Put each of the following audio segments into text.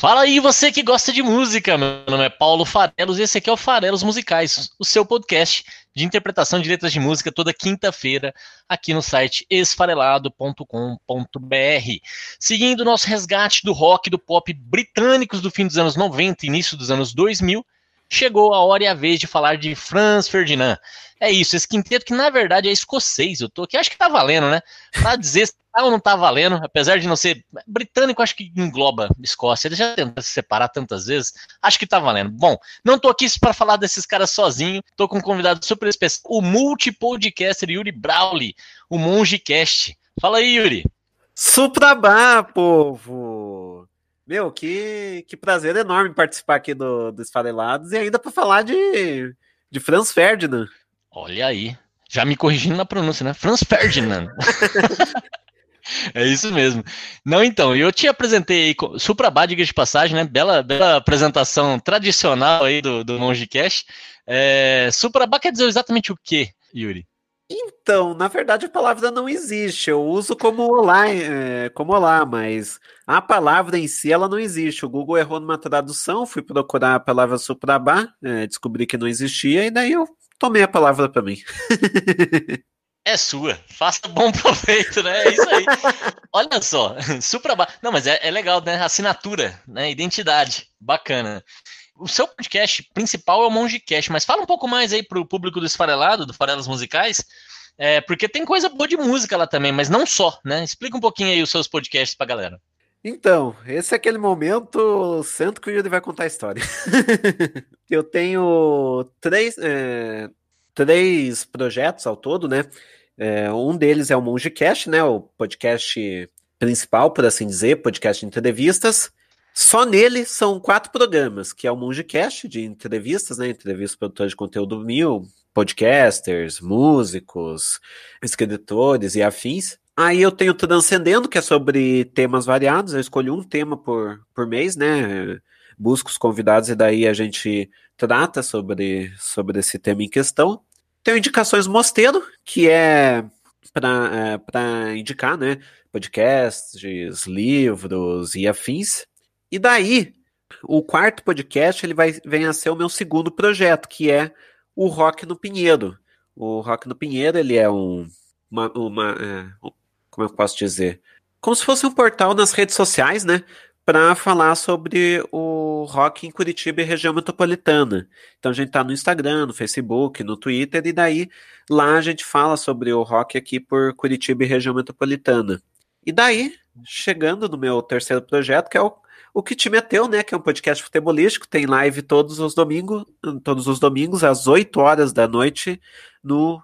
Fala aí, você que gosta de música. Meu nome é Paulo Farelos e esse aqui é o Farelos Musicais, o seu podcast de interpretação de letras de música toda quinta-feira aqui no site esfarelado.com.br. Seguindo o nosso resgate do rock e do pop britânicos do fim dos anos 90 e início dos anos 2000, chegou a hora e a vez de falar de Franz Ferdinand. É isso, esse quinteto que na verdade é escocês, eu tô aqui, acho que tá valendo, né? Pra dizer se tá ou não tá valendo, apesar de não ser britânico, acho que engloba Escócia. Ele já tentou se separar tantas vezes, acho que tá valendo. Bom, não tô aqui para falar desses caras sozinho, tô com um convidado super especial, o multipodcaster Yuri Brawley, o Mongecast. Fala aí, Yuri. Suprabá, povo! Meu, que, que prazer enorme participar aqui do, do Esfarelados e ainda para falar de, de Franz Ferdinand. Olha aí. Já me corrigindo na pronúncia, né? Franz Ferdinand. é isso mesmo. Não, então, eu te apresentei aí, Suprabá, diga de passagem, né? Bela, bela apresentação tradicional aí do, do Mongecast. É, Suprabá quer dizer exatamente o que, Yuri? Então, na verdade, a palavra não existe. Eu uso como olá, é, como olá, mas a palavra em si ela não existe. O Google errou numa tradução, fui procurar a palavra suprabá, é, descobri que não existia, e daí eu tomei a palavra para mim. É sua, faça bom proveito, né? É isso aí. Olha só, Suprabá. Não, mas é, é legal, né? Assinatura, né? Identidade, bacana. O seu podcast principal é o Mongecast, mas fala um pouco mais aí pro público do Esfarelado, do Farelas Musicais, é, porque tem coisa boa de música lá também, mas não só, né? Explica um pouquinho aí os seus podcasts pra galera. Então, esse é aquele momento, santo que o Yuri vai contar a história. eu tenho três, é, três projetos ao todo, né? É, um deles é o Mongecast, né? O podcast principal, por assim dizer, podcast de entrevistas. Só nele são quatro programas, que é o Mongecast, de entrevistas, né? Entrevistas produtores de conteúdo mil, podcasters, músicos, escritores e afins. Aí eu tenho Transcendendo, que é sobre temas variados. Eu escolho um tema por, por mês, né? Busco os convidados e daí a gente trata sobre, sobre esse tema em questão. Tenho Indicações Mosteiro, que é para é, indicar, né? Podcasts, livros e afins. E daí, o quarto podcast ele vai vem a ser o meu segundo projeto, que é o Rock no Pinheiro. O Rock no Pinheiro ele é um, uma, uma é, como eu posso dizer, como se fosse um portal nas redes sociais, né? Para falar sobre o rock em Curitiba e região metropolitana. Então a gente tá no Instagram, no Facebook, no Twitter, e daí lá a gente fala sobre o rock aqui por Curitiba e região metropolitana. E daí, chegando no meu terceiro projeto, que é o o que te meteu, né? Que é um podcast futebolístico, tem live todos os domingos, todos os domingos, às 8 horas da noite, no,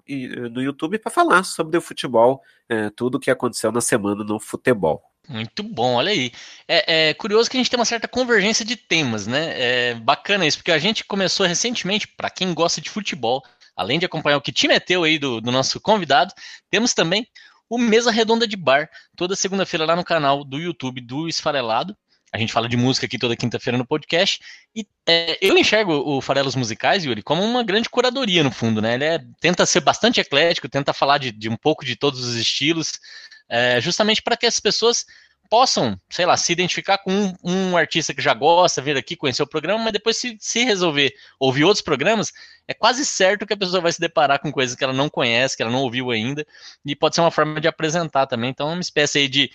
no YouTube, para falar sobre o futebol, é, tudo o que aconteceu na semana no futebol. Muito bom, olha aí. É, é, curioso que a gente tem uma certa convergência de temas, né? É bacana isso, porque a gente começou recentemente, para quem gosta de futebol, além de acompanhar o que te meteu aí do, do nosso convidado, temos também o Mesa Redonda de Bar, toda segunda-feira lá no canal do YouTube do Esfarelado. A gente fala de música aqui toda quinta-feira no podcast. E é, eu enxergo o Farelos Musicais, Yuri, como uma grande curadoria, no fundo, né? Ele é, tenta ser bastante eclético, tenta falar de, de um pouco de todos os estilos, é, justamente para que as pessoas possam, sei lá, se identificar com um, um, artista que já gosta, vir aqui, conhecer o programa, mas depois se, se resolver ouvir outros programas, é quase certo que a pessoa vai se deparar com coisas que ela não conhece, que ela não ouviu ainda, e pode ser uma forma de apresentar também. Então, é uma espécie aí de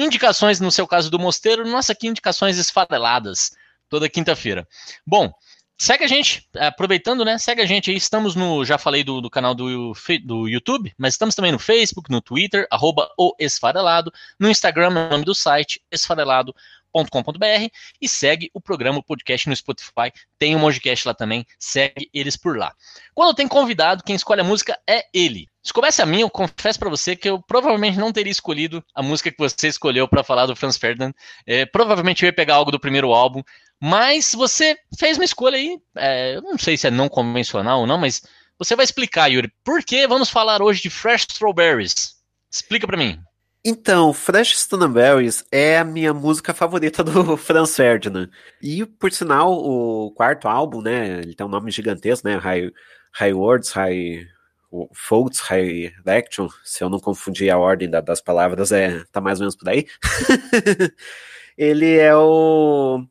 Indicações, no seu caso do Mosteiro, nossa aqui indicações esfareladas, toda quinta-feira. Bom, segue a gente, aproveitando, né? Segue a gente aí, estamos no, já falei do, do canal do, do YouTube, mas estamos também no Facebook, no Twitter, arroba o Esfarelado, no Instagram, no nome do site, esfarelado com.br e segue o programa, o podcast no Spotify. Tem o um lá também, segue eles por lá. Quando tem convidado, quem escolhe a música é ele. Se começa a mim, eu confesso para você que eu provavelmente não teria escolhido a música que você escolheu para falar do Franz Ferdinand. É, provavelmente eu ia pegar algo do primeiro álbum, Mas você fez uma escolha aí, é, eu não sei se é não convencional ou não, mas você vai explicar, Yuri, por que vamos falar hoje de Fresh Strawberries? Explica para mim. Então, Fresh Strawberries é a minha música favorita do Franz Ferdinand. E, por sinal, o quarto álbum, né, ele tem um nome gigantesco, né, High, High Words, High Folds, High Action, se eu não confundir a ordem da, das palavras, é, tá mais ou menos por aí. ele é o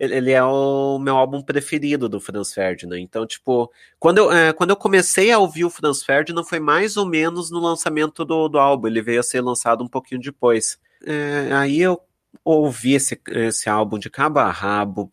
ele é o meu álbum preferido do Franz Ferdinand. Então, tipo, quando eu, é, quando eu comecei a ouvir o Franz Ferdinand foi mais ou menos no lançamento do, do álbum. Ele veio a ser lançado um pouquinho depois. É, aí eu ouvi esse, esse álbum de cabo a rabo,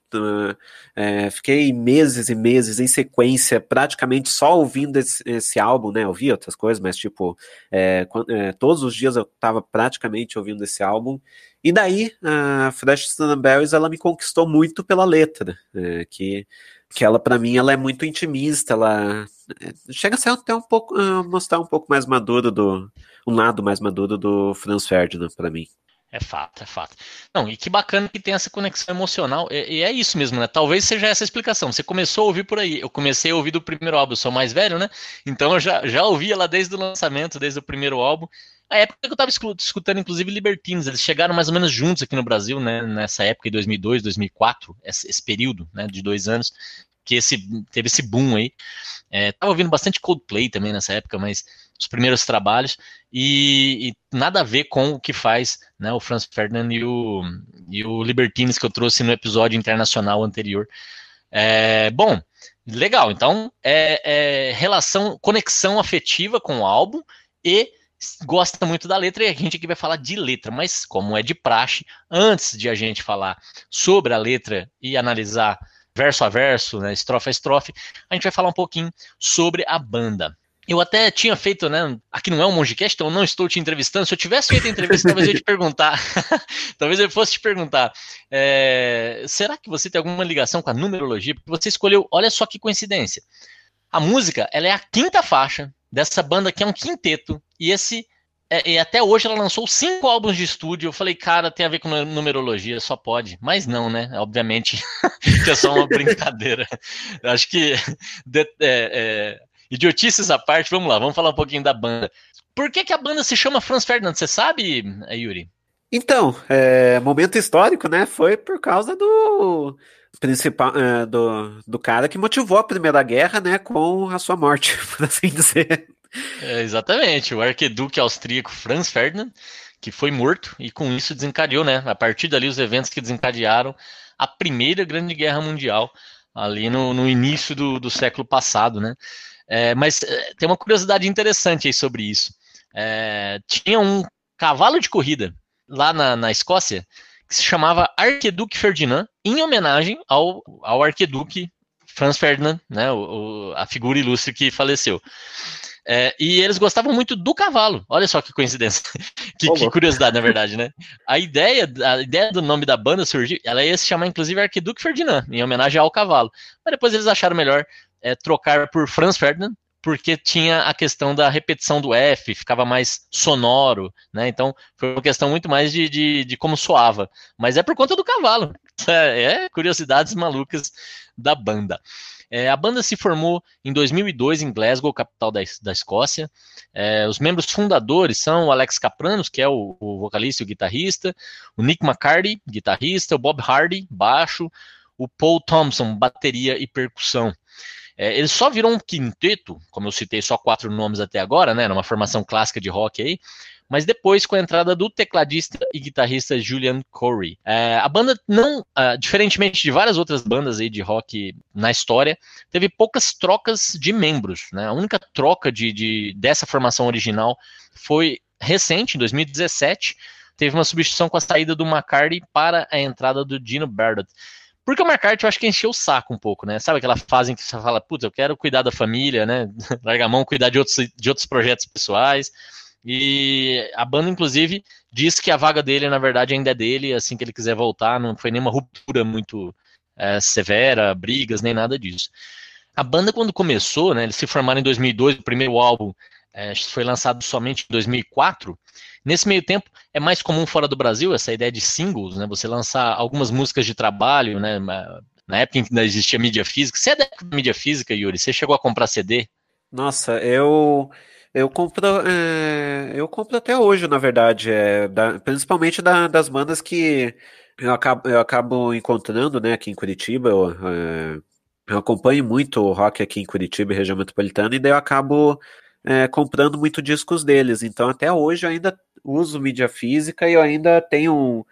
é, fiquei meses e meses em sequência, praticamente só ouvindo esse, esse álbum, né? Ouvi outras coisas, mas tipo, é, é, todos os dias eu tava praticamente ouvindo esse álbum. E daí, a Fresh Strawberries, ela me conquistou muito pela letra, é, que, que ela, para mim, ela é muito intimista, ela é, chega a ser até um pouco, mostrar um pouco mais maduro do, um lado mais maduro do Franz Ferdinand, para mim. É fato, é fato. Não, e que bacana que tem essa conexão emocional. E, e, é isso mesmo, né? Talvez seja essa a explicação. Você começou a ouvir por aí. Eu comecei a ouvir do primeiro álbum, eu sou mais velho, né? Então eu já, já ouvia lá desde o lançamento, desde o primeiro álbum. A época que eu estava escutando, inclusive, Libertines, eles chegaram mais ou menos juntos aqui no Brasil, né? Nessa época, em 2002, 2004, esse, esse período, né? De dois anos, que esse, teve esse boom aí. É, tava ouvindo bastante Coldplay também nessa época, mas os primeiros trabalhos, e, e, nada a ver com o que faz né, o Franz Ferdinand e o, e o Libertines que eu trouxe no episódio internacional anterior. É, bom, legal, então é, é, relação, conexão afetiva com o álbum e gosta muito da letra e a gente aqui vai falar de letra, mas como é de praxe, antes de a gente falar sobre a letra e analisar verso a verso, né, estrofe a estrofe, a gente vai falar um pouquinho sobre a banda. Eu até tinha feito, né? Aqui não é um Mongecast, então eu não estou te entrevistando. Se eu tivesse feito a entrevista, talvez eu te perguntar. talvez eu fosse te perguntar. É, será que você tem alguma ligação com a numerologia? Porque você escolheu, olha só que coincidência. A música, ela é a quinta faixa dessa banda que é um quinteto. E esse. É, e até hoje ela lançou cinco álbuns de estúdio. Eu falei, cara, tem a ver com numerologia, só pode. Mas não, né? Obviamente, que é só uma brincadeira. Eu acho que. De, é, é idiotices à parte, vamos lá, vamos falar um pouquinho da banda. Por que, que a banda se chama Franz Ferdinand? Você sabe, Yuri? Então, é, momento histórico, né? Foi por causa do principal é, do, do cara que motivou a Primeira Guerra, né? Com a sua morte, por assim dizer. É, exatamente, o arquiduque austríaco Franz Ferdinand, que foi morto e com isso desencadeou, né? A partir dali os eventos que desencadearam a Primeira Grande Guerra Mundial ali no, no início do, do século passado, né? É, mas é, tem uma curiosidade interessante aí sobre isso. É, tinha um cavalo de corrida lá na, na Escócia que se chamava Arqueduque Ferdinand, em homenagem ao, ao Arqueduque Franz Ferdinand, né, o, o, a figura ilustre que faleceu. É, e eles gostavam muito do cavalo. Olha só que coincidência. que, que, curiosidade, na verdade, né? A ideia, a ideia do nome da banda surgiu, ela ia se chamar, inclusive, Arquiduque Ferdinand, em homenagem ao cavalo. Mas depois eles acharam melhor é, trocar por Franz Ferdinand, porque tinha a questão da repetição do F, ficava mais sonoro, né? Então foi uma questão muito mais de, de, de como soava. Mas é por conta do cavalo. É, é curiosidades malucas da banda. É, a banda se formou em 2002 em Glasgow, capital da, da Escócia. É, os membros fundadores são o Alex Capranos, que é o, o vocalista e o guitarrista, o Nick McCarty, guitarrista, o Bob Hardy, baixo, o Paul Thompson, bateria e percussão. É, ele só virou um quinteto, como eu citei só quatro nomes até agora, né? Numa formação clássica de rock aí. Mas depois, com a entrada do tecladista e guitarrista Julian Corey. É, a banda não, uh, diferentemente de várias outras bandas aí de rock na história, teve poucas trocas de membros. Né? A única troca de, de dessa formação original foi recente, em 2017. Teve uma substituição com a saída do McCarthy para a entrada do Dino Bardot. Porque o McCarthy eu acho que encheu o saco um pouco, né? Sabe aquela fase em que você fala, putz, eu quero cuidar da família, né? Larga a mão, cuidar de outros, de outros projetos pessoais. E a banda, inclusive, diz que a vaga dele, na verdade, ainda é dele, assim que ele quiser voltar, não foi nenhuma ruptura muito é, severa, brigas, nem nada disso. A banda, quando começou, né, eles se formaram em 2002, o primeiro álbum é, foi lançado somente em 2004. Nesse meio tempo, é mais comum fora do Brasil essa ideia de singles, né? Você lançar algumas músicas de trabalho, né? Na época em que ainda existia mídia física. Você é da mídia física, Yuri? Você chegou a comprar CD? Nossa, eu eu compro, é, eu compro até hoje, na verdade, é, da, principalmente da, das bandas que eu acabo, eu acabo encontrando, né, aqui em Curitiba. Eu, é, eu acompanho muito o rock aqui em Curitiba, região metropolitana, e daí eu acabo é, comprando muito discos deles. Então, até hoje eu ainda uso mídia física e eu ainda tenho um,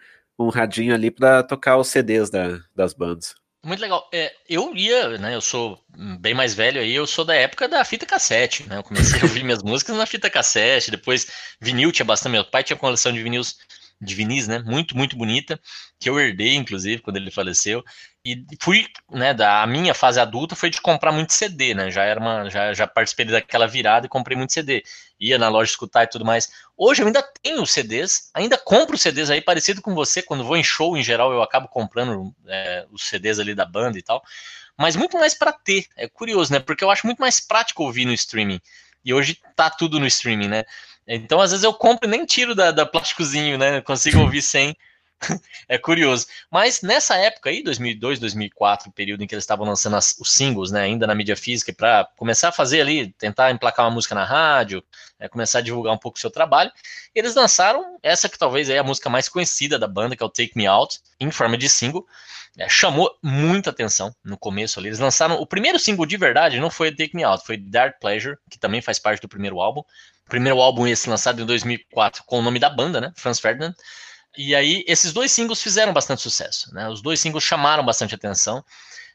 um radinho ali para tocar os CDs da, das bandas. Muito legal. É, eu ia, né? Eu sou bem mais velho aí, eu sou da época da fita cassete, né? Eu comecei a ouvir minhas músicas na fita cassete, depois vinil tinha bastante. Meu pai tinha coleção de vinis, de vinis, né? Muito, muito bonita, que eu herdei, inclusive, quando ele faleceu. E fui, né, da a minha fase adulta foi de comprar muito CD, né? Já era uma, já, já participei daquela virada e comprei muito CD. Ia na loja escutar e tudo mais. Hoje eu ainda tenho CDs, ainda compro CDs aí parecido com você, quando vou em show em geral eu acabo comprando é, os CDs ali da banda e tal. Mas muito mais para ter. É curioso, né? Porque eu acho muito mais prático ouvir no streaming. E hoje tá tudo no streaming, né? Então, às vezes, eu compro e nem tiro da, da plásticozinho, né? Consigo ouvir sem. é curioso. Mas nessa época aí, 2002, 2004, período em que eles estavam lançando as, os singles, né, ainda na mídia física, para começar a fazer ali, tentar emplacar uma música na rádio, né, começar a divulgar um pouco o seu trabalho, eles lançaram essa que talvez é a música mais conhecida da banda, que é o Take Me Out, em forma de single. É, chamou muita atenção no começo ali. Eles lançaram o primeiro single de verdade, não foi Take Me Out, foi Dark Pleasure, que também faz parte do primeiro álbum. O primeiro álbum esse lançado em 2004 com o nome da banda, né, Franz Ferdinand. E aí, esses dois singles fizeram bastante sucesso. Né? Os dois singles chamaram bastante atenção,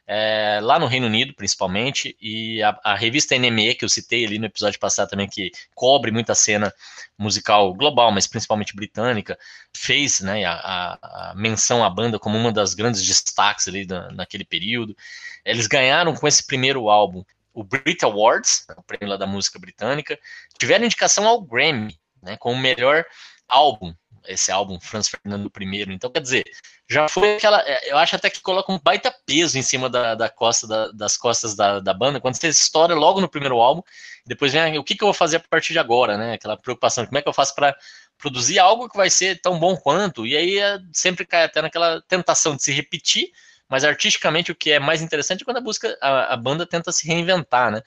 é, lá no Reino Unido, principalmente, e a, a, revista NME, que eu citei ali no episódio passado também, que cobre muita cena musical global, mas principalmente britânica, fez né, a, a, menção à banda como uma das grandes destaques ali da, naquele período. Eles ganharam com esse primeiro álbum o Brit Awards, o prêmio lá da música britânica, tiveram indicação ao Grammy, né, como melhor álbum esse álbum Franz Fernando I. Então, quer dizer, já foi aquela. É, eu acho até que coloca um baita peso em cima da, da costa da, das costas da, da, banda, quando você estoura logo no primeiro álbum, depois vem o que, que eu vou fazer a partir de agora, né? Aquela preocupação, como é que eu faço para produzir algo que vai ser tão bom quanto? E aí é, sempre cai até naquela tentação de se repetir, mas artisticamente o que é mais interessante é quando a, busca, a, a banda tenta se reinventar, né?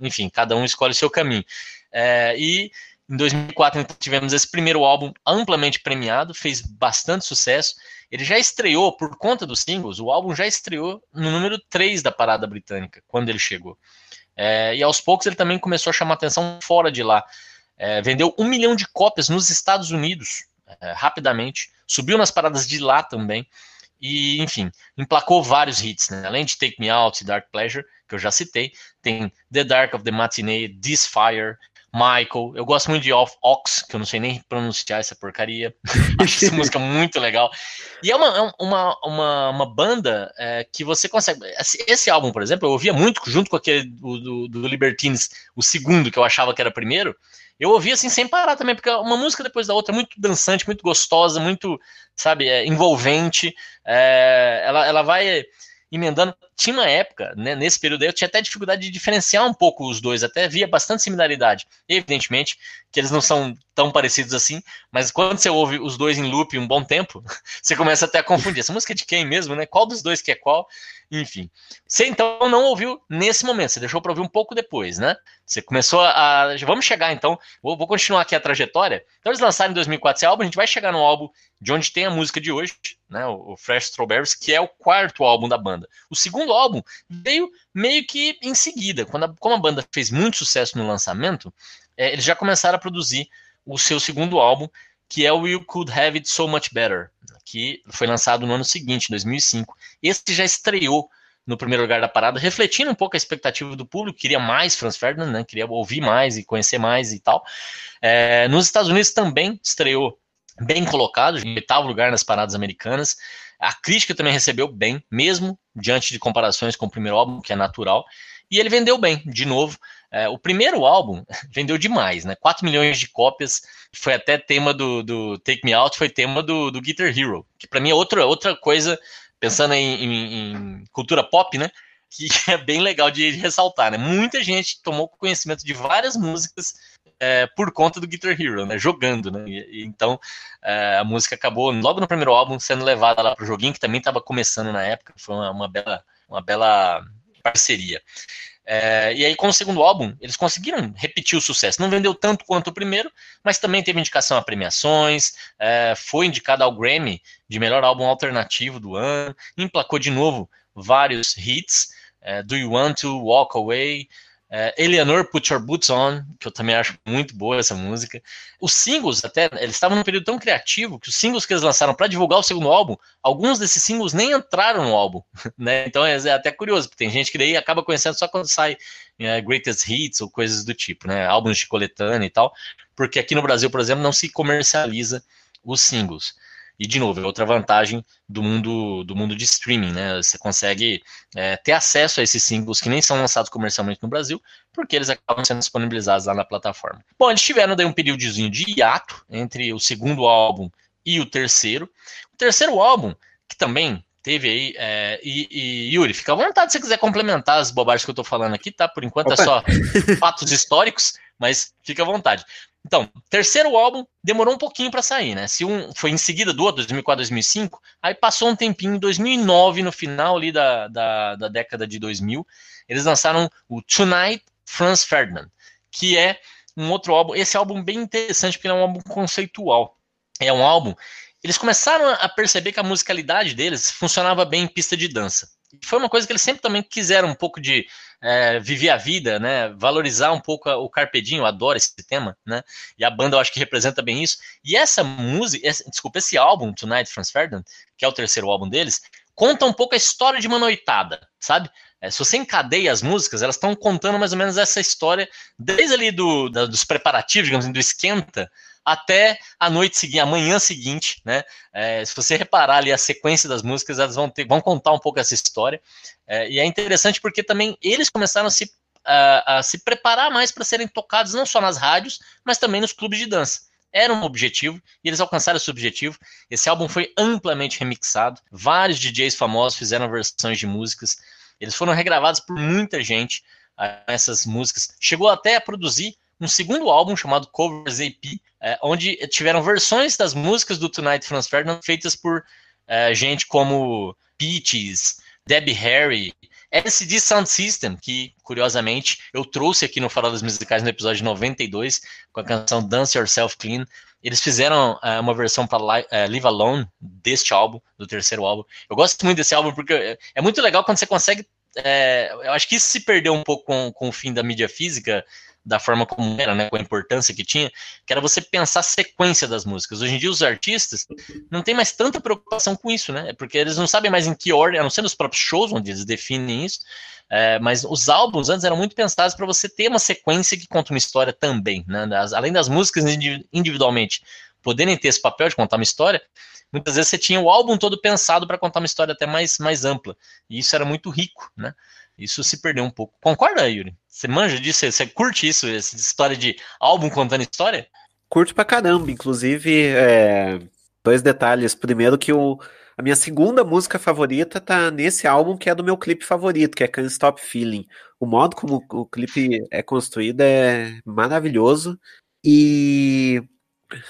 Enfim, cada um escolhe o seu caminho. É, e em 2004 então, tivemos esse primeiro álbum amplamente premiado, fez bastante sucesso. Ele já estreou, por conta dos singles, o álbum já estreou no número 3 da parada britânica, quando ele chegou. É, e aos poucos ele também começou a chamar atenção fora de lá. É, vendeu um milhão de cópias nos Estados Unidos, é, rapidamente. Subiu nas paradas de lá também. E, enfim, emplacou vários hits, né? Além de Take Me Out e Dark Pleasure, que eu já citei, tem The Dark of the Matinee, This Fire, Michael. Eu gosto muito de Off Ox, que eu não sei nem pronunciar essa porcaria. Acho essa música muito legal. E é uma, é uma, uma, uma banda é, que você consegue. Esse, álbum, por exemplo, eu ouvia muito junto com aquele do, do, do, Libertines, o segundo, que eu achava que era primeiro. Eu ouvia assim sem parar também, porque uma música depois da outra é muito dançante, muito gostosa, muito, sabe, é, envolvente. É, ela, ela vai emendando. Tinha uma época, né, nesse período aí, eu tinha até dificuldade de diferenciar um pouco os dois, até via bastante similaridade. Evidentemente que eles não são tão parecidos assim, mas quando você ouve os dois em loop um bom tempo, você começa até a confundir. Essa música é de quem mesmo, né? Qual dos dois que é qual? Enfim. Você então não ouviu nesse momento, você deixou para ouvir um pouco depois, né? Você começou a. Vamos chegar então, vou, vou continuar aqui a trajetória. Então eles lançaram em 2004 esse álbum, a gente vai chegar no álbum de onde tem a música de hoje, né? O Fresh Strawberries, que é o quarto álbum da banda. O segundo álbum veio meio que em seguida, quando a, como a banda fez muito sucesso no lançamento, é, eles já começaram a produzir o seu segundo álbum, que é o You Could Have It So Much Better, que foi lançado no ano seguinte, 2005. Esse já estreou no primeiro lugar da parada, refletindo um pouco a expectativa do público, queria mais Franz Ferdinand, né, queria ouvir mais e conhecer mais e tal. É, nos Estados Unidos também estreou bem colocado, em oitavo lugar nas paradas americanas. A crítica também recebeu bem, mesmo diante de comparações com o primeiro álbum, que é natural. E ele vendeu bem, de novo. É, o primeiro álbum vendeu demais, né? 4 milhões de cópias. Foi até tema do, do Take Me Out, foi tema do, do Guitar Hero, que para mim é outra, outra coisa, pensando em, em, em, cultura pop, né? que é bem legal de ressaltar, né? Muita gente tomou conhecimento de várias músicas é, por conta do Guitar Hero, né? Jogando, né? E, então é, a música acabou logo no primeiro álbum sendo levada lá pro joguinho que também estava começando na época. Foi uma, uma, bela, uma bela parceria. É, e aí, com o segundo álbum, eles conseguiram repetir o sucesso. Não vendeu tanto quanto o primeiro, mas também teve indicação a premiações, é, foi indicado ao Grammy de melhor álbum alternativo do ano, emplacou de novo vários hits. É, Do You Want to Walk Away? É, Eleanor Put Your Boots On, que eu também acho muito boa essa música. Os singles, até, eles estavam num período tão criativo que os singles que eles lançaram para divulgar o segundo álbum, alguns desses singles nem entraram no álbum, né? Então é, é, até curioso, porque tem gente que daí acaba conhecendo só quando sai é, Greatest Hits ou coisas do tipo, né? Álbuns de coletânea e tal, porque aqui no Brasil, por exemplo, não se comercializa os singles. E, de novo, é outra vantagem do mundo do mundo de streaming, né? Você consegue é, ter acesso a esses singles que nem são lançados comercialmente no Brasil, porque eles acabam sendo disponibilizados lá na plataforma. Bom, eles tiveram daí um períodozinho de hiato entre o segundo álbum e o terceiro. O terceiro álbum, que também teve aí. É, e, e, Yuri, fica à vontade se você quiser complementar as bobagens que eu tô falando aqui, tá? Por enquanto Opa. é só fatos históricos, mas fica à vontade. Então, terceiro álbum demorou um pouquinho para sair, né? Se um foi em seguida do outro, 2004, 2005, aí passou um tempinho, em 2009, no final ali da, da, da década de 2000, eles lançaram o Tonight Franz Ferdinand, que é um outro álbum. Esse álbum bem interessante porque é um álbum conceitual. É um álbum. Eles começaram a perceber que a musicalidade deles funcionava bem em pista de dança. Foi uma coisa que eles sempre também quiseram um pouco de é, viver a vida, né? Valorizar um pouco o carpedinho, eu adoro esse tema, né? E a banda eu acho que representa bem isso. E essa música, esse, desculpa, esse álbum, Tonight Franz Ferdinand, que é o terceiro álbum deles, conta um pouco a história de uma noitada, sabe? É, se você encadeia as músicas, elas estão contando mais ou menos essa história, desde ali do, da, dos preparativos, digamos assim, do esquenta, até a noite seguinte, a manhã seguinte, né? É, se você reparar ali a sequência das músicas, elas vão, ter, vão contar um pouco essa história. É, e é interessante porque também eles começaram a se, a, a se preparar mais para serem tocados não só nas rádios, mas também nos clubes de dança. Era um objetivo e eles alcançaram esse objetivo. Esse álbum foi amplamente remixado. Vários DJs famosos fizeram versões de músicas. Eles foram regravados por muita gente. Essas músicas. Chegou até a produzir um segundo álbum chamado Covers AP, é, onde tiveram versões das músicas do Tonight Franz Ferdinand feitas por é, gente como Peaches, Debbie Harry, LCD Sound System, que curiosamente eu trouxe aqui no Farol das Musicais no episódio 92, com a canção Dance Yourself Clean. Eles fizeram é, uma versão para é, Live Alone deste álbum, do terceiro álbum. Eu gosto muito desse álbum porque é, é muito legal quando você consegue. É, eu acho que isso se perdeu um pouco com, com o fim da mídia física da forma como era, né, com a importância que tinha, que era você pensar a sequência das músicas. Hoje em dia os artistas não tem mais tanta preocupação com isso, né? Porque eles não sabem mais em que ordem, a não ser nos próprios shows onde eles definem isso. É, mas os álbuns antes eram muito pensados para você ter uma sequência que conta uma história também, né? Das, além das músicas individualmente poderem ter esse papel de contar uma história, muitas vezes você tinha o álbum todo pensado para contar uma história até mais, mais ampla. E isso era muito rico, né? Isso se perdeu um pouco. Concorda, Yuri? Você manja disso? Você curte isso, essa história de álbum contando história? Curto pra caramba. Inclusive, é... dois detalhes. Primeiro que o... a minha segunda música favorita tá nesse álbum, que é do meu clipe favorito, que é Can't Stop Feeling. O modo como o clipe é construído é maravilhoso. E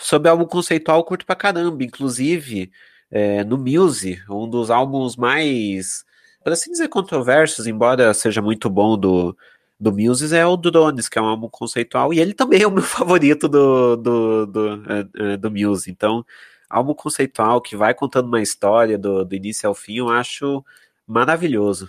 sobre álbum conceitual, curto pra caramba. Inclusive, é, no Muse, um dos álbuns mais por assim dizer, controversos, embora seja muito bom do, do Muses, é o Drones, que é um álbum conceitual, e ele também é o meu favorito do, do, do, uh, do Muse. Então, álbum conceitual que vai contando uma história do, do início ao fim, eu acho maravilhoso.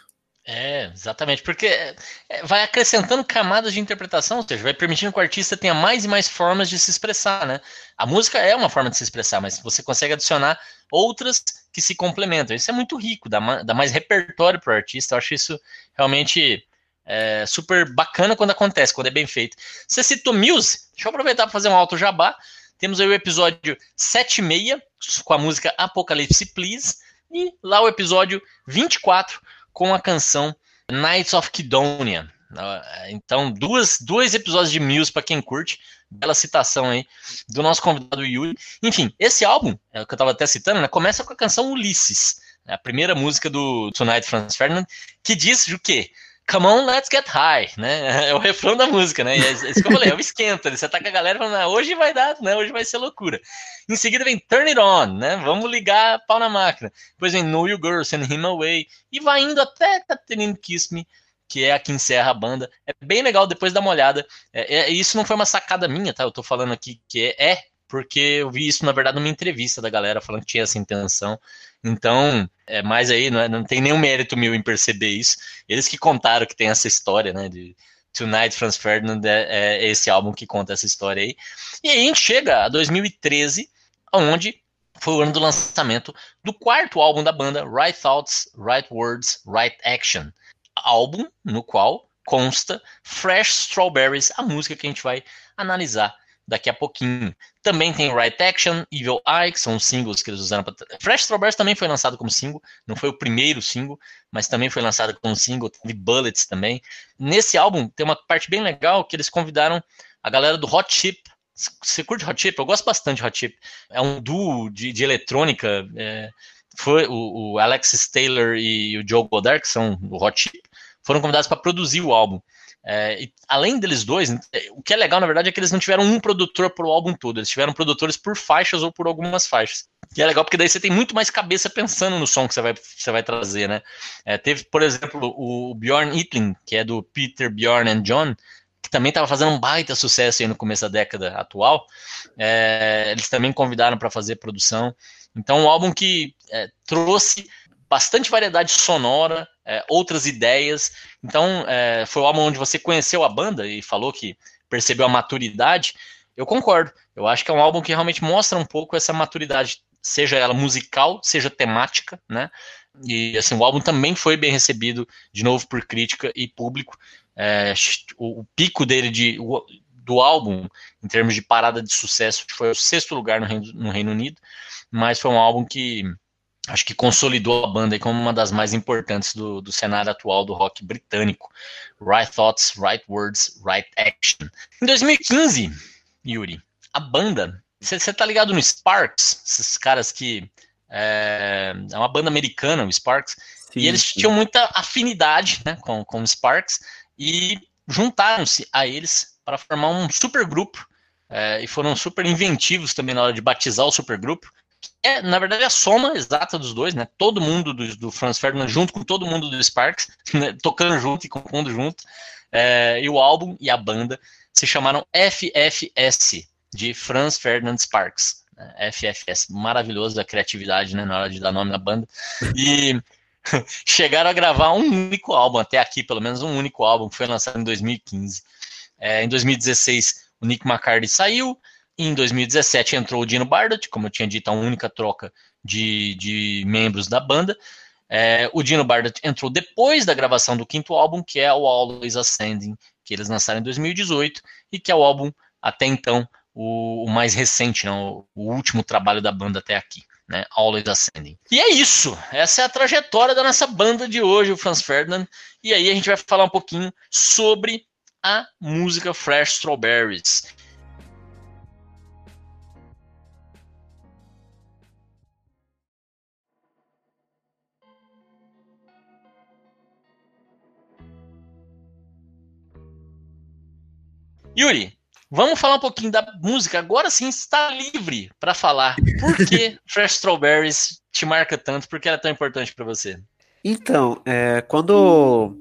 É, exatamente, porque é, vai acrescentando camadas de interpretação, ou seja, vai permitindo que o artista tenha mais e mais formas de se expressar, né? A música é uma forma de se expressar, mas você consegue adicionar outras que se complementam. Isso é muito rico, dá mais repertório para o artista. Eu acho isso realmente é, super bacana quando acontece, quando é bem feito. Você citou Muse, deixa eu aproveitar para fazer um alto jabá. Temos aí o episódio 76 com a música Apocalipse Please e lá o episódio 24 com a canção Knights of Kidonia. Então, duas, dois episódios de Muse para quem curte. Bela citação aí do nosso convidado Yuri. Enfim, esse álbum, é, que eu estava até citando, né, começa com a canção Ulisses. a primeira música do Tonight Franz Ferdinand, que diz o quê? Come on, let's get high, né? É o refrão da música, né? É isso que eu falei, é o esquenta. Você tá com a galera falando, ah, hoje vai dar, né? Hoje vai ser loucura. Em seguida vem Turn It On, né? Vamos ligar pau na máquina. Depois vem Know You Girl, Send Him Away. E vai indo até Catherine Kiss Me, que é a que encerra a banda. É bem legal, depois dá uma olhada. É, é, isso não foi uma sacada minha, tá? Eu tô falando aqui que é, é porque eu vi isso, na verdade, numa entrevista da galera falando que tinha essa intenção. Então, é mais aí, não, é, não tem nenhum mérito meu em perceber isso. Eles que contaram que tem essa história, né, de Tonight Franz Ferdinand é, é esse álbum que conta essa história aí. E aí a gente chega a 2013, onde foi o ano do lançamento do quarto álbum da banda, Right Thoughts, Right Words, Right Action. Álbum no qual consta Fresh Strawberries, a música que a gente vai analisar daqui a pouquinho. Também tem Right Action, Evil Eye, que são os singles que eles usaram para. Fresh Strawberries também foi lançado como single, não foi o primeiro single, mas também foi lançado como single. Teve Bullets também. Nesse álbum tem uma parte bem legal que eles convidaram a galera do Hot Chip. Você curte Hot Chip? Eu gosto bastante de Hot Chip. É um duo de, de eletrônica. É, foi o, o Alexis Taylor e o Joe Goddard, que são do Hot Chip, foram convidados para produzir o álbum. É, e, além deles dois, o que é legal, na verdade, é que eles não tiveram um produtor para o álbum todo, eles tiveram produtores por faixas ou por algumas faixas. E é legal porque daí você tem muito mais cabeça pensando no som que você vai, você vai trazer, né? É, teve, por exemplo, o Bjorn Itling, que é do Peter, Bjorn and John, que também estava fazendo um baita sucesso aí no começo da década atual. É, eles também convidaram para fazer produção. Então, um álbum que é, trouxe bastante variedade sonora, é, outras ideias. Então, é, foi o álbum onde você conheceu a banda e falou que percebeu a maturidade. Eu concordo. Eu acho que é um álbum que realmente mostra um pouco essa maturidade, seja ela musical, seja temática, né? E assim, o álbum também foi bem recebido, de novo, por crítica e público. É, o, o, pico dele de, o, do álbum, em termos de parada de sucesso, foi o sexto lugar no Reino, no Reino Unido, mas foi um álbum que acho que consolidou a banda como uma das mais importantes do, do cenário atual do rock britânico. Right Thoughts, Right Words, Right Action. Em 2015, Yuri, a banda. Você tá ligado no Sparks? Esses caras que. É, é uma banda americana, o Sparks. Sim, e eles sim. tinham muita afinidade né, com, com o Sparks e juntaram-se a eles para formar um supergrupo. É, e foram super inventivos também na hora de batizar o supergrupo é, na verdade, a soma exata dos dois, né? Todo mundo do, do Franz Ferdinand junto com todo mundo do Sparks, né? tocando junto e compondo junto. É, e o álbum e a banda se chamaram FFS, de Franz Ferdinand Sparks. Né? FFS, maravilhoso a criatividade, né? Na hora de dar nome na banda. E chegaram a gravar um único álbum, até aqui, pelo menos um único álbum, que foi lançado em 2015. É, em 2016, o Nick McCarthy saiu, em 2017 entrou o Dino Bardat, como eu tinha dito, a única troca de, de membros da banda. É, o Dino Bardat entrou depois da gravação do quinto álbum, que é o Always Ascending, que eles lançaram em 2018, e que é o álbum, até então, o, o mais recente, não, o último trabalho da banda até aqui. Né, Always Ascending. E é isso. Essa é a trajetória da nossa banda de hoje, o Franz Ferdinand. E aí a gente vai falar um pouquinho sobre a música Fresh Strawberries. Yuri, vamos falar um pouquinho da música. Agora sim está livre para falar. Por que Fresh Strawberries te marca tanto? Por que ela é tão importante para você? Então, é, quando,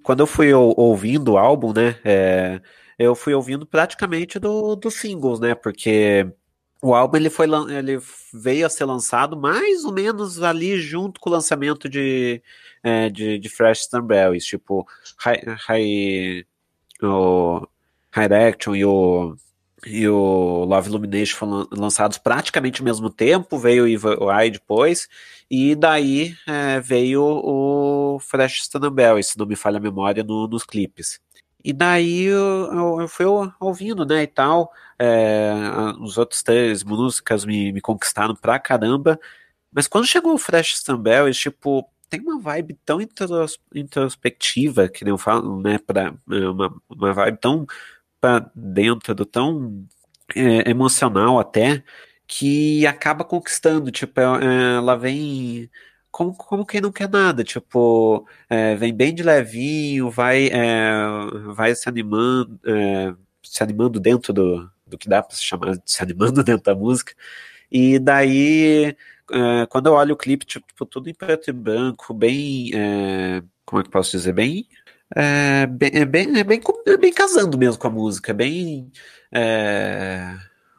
quando eu fui ouvindo o álbum, né? É, eu fui ouvindo praticamente do, dos singles, né? Porque o álbum ele foi ele veio a ser lançado mais ou menos ali junto com o lançamento de, é, de, de Fresh Strawberries, tipo High, high, o, High Action e o, e o Love Illumination foram lançados praticamente ao mesmo tempo, veio o Evil Eye depois, e daí é, veio o Fresh Stanabel, se não me falha a memória, no, nos clipes. E daí eu, eu, fui ouvindo, né, e tal, é, os outros três músicas me, me conquistaram pra caramba, mas quando chegou o Fresh Stanbell, tipo, tem uma vibe tão introspectiva, que nem eu falo, né, pra, é, uma, uma vibe tão para dentro, tão é, emocional até, que acaba conquistando. Tipo, é, é, ela vem como, como quem não quer nada, tipo, é, vem bem de levinho, vai, é, vai se animando, é, se animando dentro do, do que dá para se chamar de se animando dentro da música. E daí, é, quando eu olho o clipe, tipo, tudo em preto e branco, bem, é, como é que posso dizer, bem é bem, é bem, é bem, é bem casando mesmo com a música, bem. É,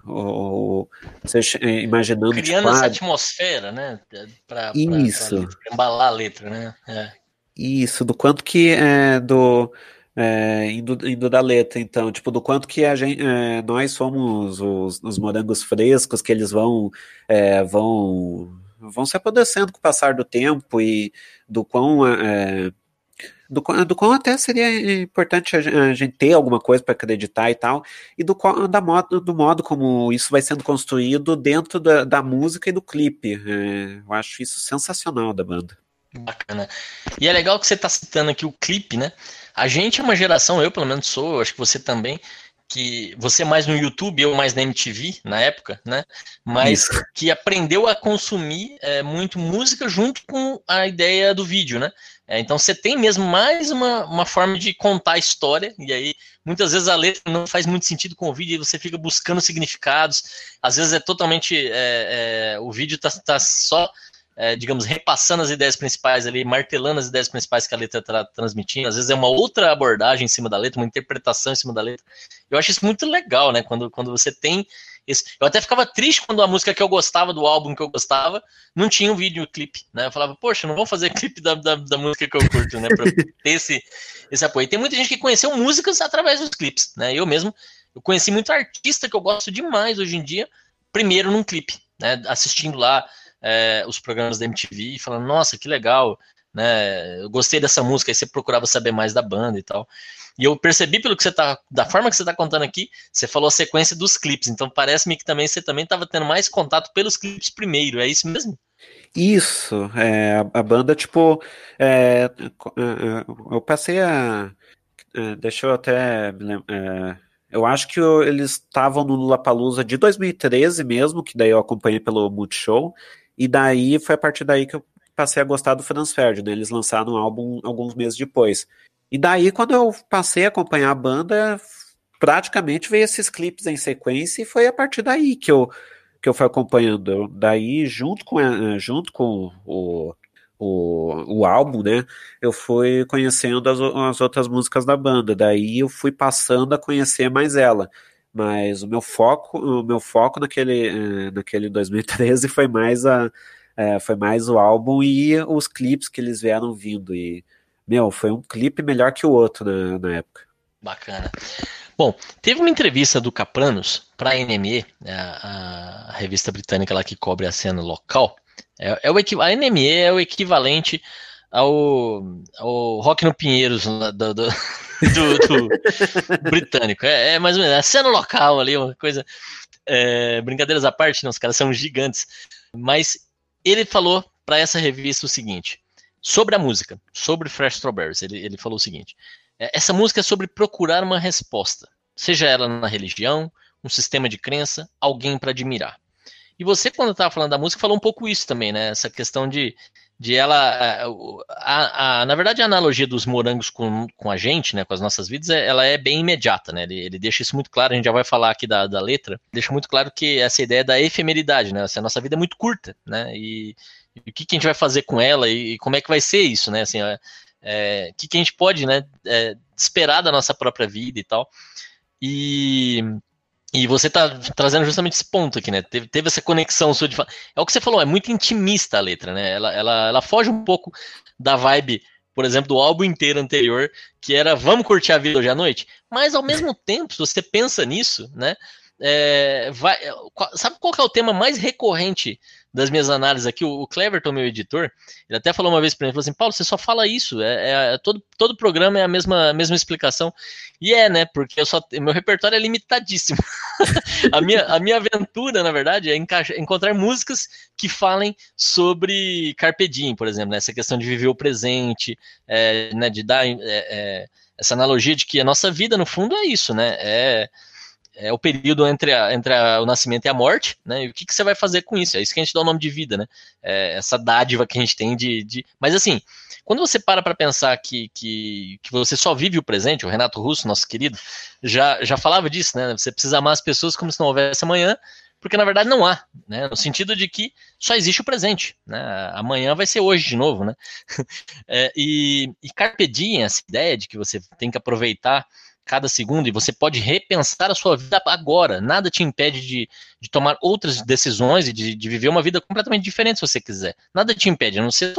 ou, você imaginando. Criando tipo, essa ah, atmosfera, né? Pra, isso. Pra, pra embalar a letra, né? É. Isso, do quanto que é do. É, indo, indo da letra, então, tipo, do quanto que a gente, é, nós somos os, os, morangos frescos, que eles vão, é, vão, vão se apodrecendo com o passar do tempo e do quão é, do, do qual até seria importante a gente ter alguma coisa para acreditar e tal, e do, qual, da modo, do modo como isso vai sendo construído dentro da, da música e do clipe. É, eu acho isso sensacional da banda. Bacana. E é legal que você está citando aqui o clipe, né? A gente é uma geração, eu pelo menos sou, acho que você também, que você mais no YouTube, eu mais na MTV na época, né? Mas Isso. que aprendeu a consumir é, muito música junto com a ideia do vídeo, né? É, então você tem mesmo mais uma, uma forma de contar a história, e aí muitas vezes a letra não faz muito sentido com o vídeo e você fica buscando significados. Às vezes é totalmente. É, é, o vídeo está tá só, é, digamos, repassando as ideias principais ali, martelando as ideias principais que a letra está transmitindo. Às vezes é uma outra abordagem em cima da letra, uma interpretação em cima da letra. Eu acho isso muito legal, né? Quando, quando você tem esse, eu até ficava triste quando a música que eu gostava, do álbum que eu gostava, não tinha um videoclipe, né? Eu falava, poxa, não vou fazer clipe da, da, da, música que eu curto, né? Pra ter esse, esse apoio. E tem muita gente que conheceu músicas através dos clipes, né? Eu mesmo, eu conheci muito artista que eu gosto demais hoje em dia, primeiro num clipe, né? Assistindo lá é, os programas da MTV e falando, nossa, que legal, né? Eu gostei dessa música, aí você procurava saber mais da banda e tal. E eu percebi pelo que você tá, da forma que você está contando aqui, você falou a sequência dos clipes. Então parece-me que também você também estava tendo mais contato pelos clipes primeiro. É isso mesmo? Isso. É, a banda tipo, é, é eu passei a, é, deixa eu até é, eu acho que eles estavam no Lollapalooza de 2013 mesmo, que daí eu acompanhei pelo Multishow, e daí foi a partir daí que eu passei a gostar do Franz Ferdinand. Eles lançaram um álbum alguns meses depois. E daí, quando eu passei a acompanhar a banda, praticamente veio esses clipes em sequência e foi a partir daí que eu, que eu fui acompanhando. Daí, junto com, eh, junto com o, o, o álbum, né, eu fui conhecendo as, as outras músicas da banda. Daí eu fui passando a conhecer mais ela. Mas o meu foco, o meu foco naquele, eh, naquele 2013 foi mais a, é, foi mais o álbum e os clipes que eles vieram vindo. E meu, foi um clipe melhor que o outro na, na época. Bacana. Bom, teve uma entrevista do Capranos para a NME, né, a, revista britânica lá que cobre a cena local. É, é o, a NME é o equivalente ao, ao Rock no Pinheiros do, do, do, do britânico. É, é, mais ou menos a cena local ali, uma coisa. É, brincadeiras à parte, não, os caras são gigantes. Mas ele falou para essa revista o seguinte: sobre a música, sobre Fresh Strawberries, ele, ele falou o seguinte: é, essa música é sobre procurar uma resposta, seja ela na religião, um sistema de crença, alguém para admirar. E você, quando estava falando da música, falou um pouco isso também, né? Essa questão de, de ela. É, a, a, na verdade, a analogia dos morangos com, com a gente, né? Com as nossas vidas, é, ela é bem imediata, né? Ele, ele deixa isso muito claro, a gente já vai falar aqui da, da letra, deixa muito claro que essa ideia da efemeridade, né? A nossa vida é muito curta, né? E, o que, que, a gente vai fazer com ela e, como é que vai ser isso, né? Assim, é, é, o que, que, a gente pode, né, é, esperar da nossa própria vida e tal. E, e você está trazendo justamente esse ponto aqui, né? Teve, teve essa conexão sua de É o que você falou, é muito intimista a letra, né? Ela, ela, ela foge um pouco da vibe, por exemplo, do álbum inteiro anterior, que era vamos curtir a vida hoje à noite. Mas ao mesmo tempo, se você pensa nisso, né? É, vai, sabe qual é o tema mais recorrente das minhas análises aqui, o, Cleverton, meu editor, ele até falou uma vez para mim, falou assim, Paulo, você só fala isso, é, é, é todo, todo programa é a mesma, a mesma explicação. E é, né, porque eu só, meu repertório é limitadíssimo. a, minha, a minha aventura, na verdade, é encontrar músicas que falem sobre Carpe Diem, por exemplo, né, essa questão de viver o presente, é, né, de dar é, é, essa analogia de que a nossa vida, no fundo, é isso, né, é é o período entre, a, entre a, o nascimento e a morte, né? E o que, que você vai fazer com isso? É isso que a gente dá o nome de vida, né? É essa dádiva que a gente tem de. de... Mas assim, quando você para para pensar que, que, que você só vive o presente, o Renato Russo, nosso querido, já, já falava disso, né? Você precisa amar as pessoas como se não houvesse amanhã, porque na verdade não há, né? No sentido de que só existe o presente, né? Amanhã vai ser hoje de novo, né? é, e, e Carpe Diem, essa ideia de que você tem que aproveitar cada segundo e você pode repensar a sua vida agora. Nada te impede de, de tomar outras decisões e de, de, viver uma vida completamente diferente se você quiser. Nada te impede, a não ser,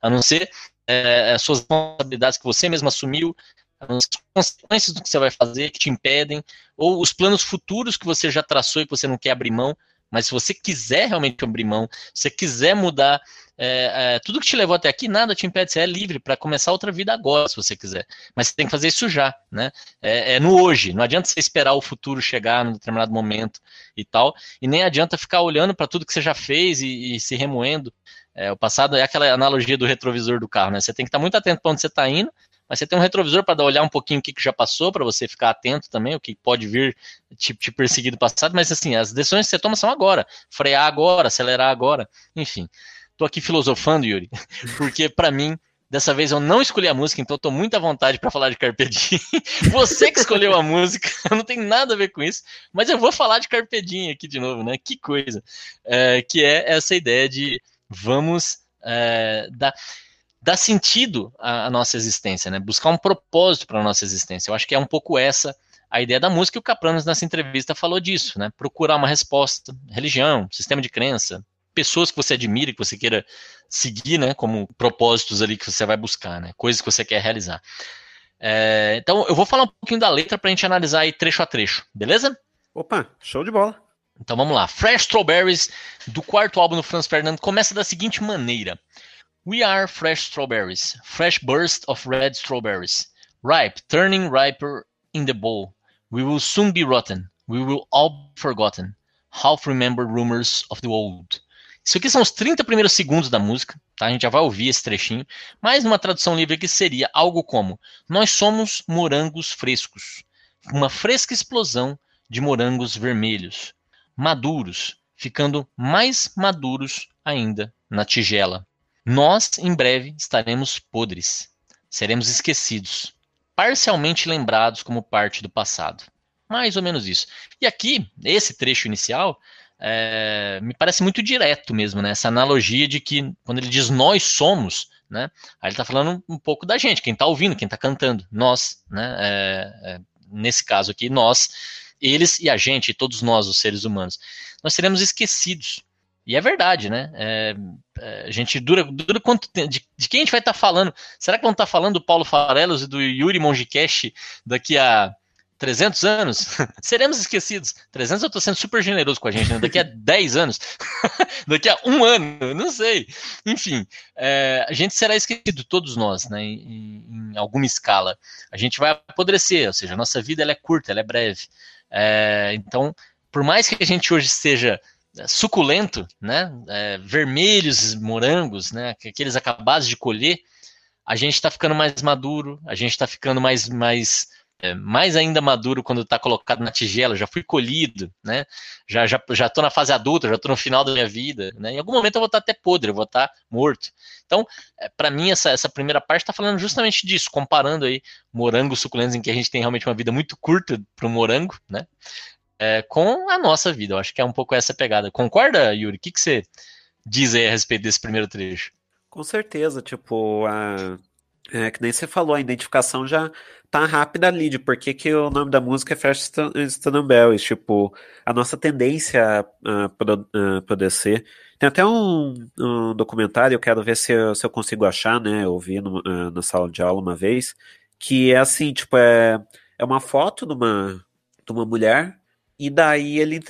a não ser é, as suas responsabilidades que você mesmo assumiu, as consequências do que você vai fazer que te impedem, ou os planos futuros que você já traçou e que você não quer abrir mão. Mas se você quiser realmente abrir mão, se você quiser mudar é, é, tudo que te levou até aqui, nada te impede, você é livre para começar outra vida agora, se você quiser. Mas você tem que fazer isso já, né? É, é, no hoje. Não adianta você esperar o futuro chegar num determinado momento e tal. E nem adianta ficar olhando para tudo que você já fez e, e se remoendo. É, o passado é aquela analogia do retrovisor do carro, né? Você tem que estar muito atento para onde você está indo mas você tem um retrovisor para olhar um pouquinho o que, que já passou, para você ficar atento também, o que pode vir te, te perseguir do passado, mas assim, as decisões que você toma são agora, frear agora, acelerar agora, enfim. Tô aqui filosofando, Yuri, porque para mim Dessa vez eu não escolhi a música, então tô muito à vontade para falar de Carpe Diem. Você que escolheu a música, não tem nada a ver com isso, mas eu vou falar de Carpe Diem aqui de novo, né? Que coisa. É, que é essa ideia de vamos é, dar dar sentido à, à, nossa existência, né? Buscar um propósito para a nossa existência. Eu acho que é um pouco essa a ideia da música e o Capranos nessa entrevista falou disso, né? Procurar uma resposta, religião, sistema de crença, pessoas que você admira, que você queira seguir, né? Como propósitos ali que você vai buscar, né? Coisas que você quer realizar. É, então, eu vou falar um pouquinho da letra para a gente analisar aí trecho a trecho, beleza? Opa, show de bola. Então vamos lá. Fresh Strawberries, do quarto álbum do Franz Ferdinand, começa da seguinte maneira. We are fresh strawberries, fresh burst of red strawberries, ripe, turning riper in the bowl. We will soon be rotten, we will all be forgotten, half remember rumors of the old. Isso aqui são os 30 primeiros segundos da música, tá? A gente já vai ouvir esse trechinho, mas numa tradução livre aqui seria algo como: Nós somos morangos frescos, uma fresca explosão de morangos vermelhos, maduros, ficando mais maduros ainda na tigela. Nós, em breve, estaremos podres. Seremos esquecidos, parcialmente lembrados como parte do passado. Mais ou menos isso. E aqui, esse trecho inicial, é, me parece muito direto mesmo, né? Essa analogia de que quando ele diz nós somos, né? Aí ele está falando um pouco da gente, quem está ouvindo, quem está cantando, nós, né? É, é, nesse caso aqui, nós, eles e a gente, todos nós, os seres humanos, nós seremos esquecidos. E é verdade, né? É, é, a gente dura, dura quanto tempo? De, de, quem a gente vai estar tá falando? Será que vamos estar tá falando do Paulo Farelos e do Yuri Monjikesh daqui a 300 anos? Seremos esquecidos. 300 eu estou sendo super generoso com a gente, né? Daqui a 10 anos? daqui a um ano? Não sei. Enfim, é, a gente será esquecido, todos nós, né? Em, em, alguma escala. A gente vai apodrecer, ou seja, a nossa vida ela é curta, ela é breve. É, então, por mais que a gente hoje seja suculento, né? É, vermelhos morangos, né? Aqueles acabados de colher, a gente está ficando mais maduro, a gente está ficando mais, mais, é, mais ainda maduro quando está colocado na tigela. Já fui colhido, né? Já já já estou na fase adulta, já estou no final da minha vida, né? Em algum momento eu vou estar tá até podre, eu vou estar tá morto. Então, é, para mim essa, essa primeira parte está falando justamente disso, comparando aí morangos suculentos em que a gente tem realmente uma vida muito curta para o morango, né? É, com a nossa vida. Eu acho que é um pouco essa pegada. Concorda, Yuri? O que, que você diz aí a respeito desse primeiro trecho? Com certeza, tipo, a, é, que nem você falou, a identificação já tá rápida ali, de por que, que o nome da música é Fresh Stannabells, tipo, a nossa tendência a, a produzir. Tem até um, um, documentário, eu quero ver se eu, se eu consigo achar, né, eu vi no, uh, na sala de aula uma vez, que é assim, tipo, é, é uma foto de uma, de uma mulher e daí ele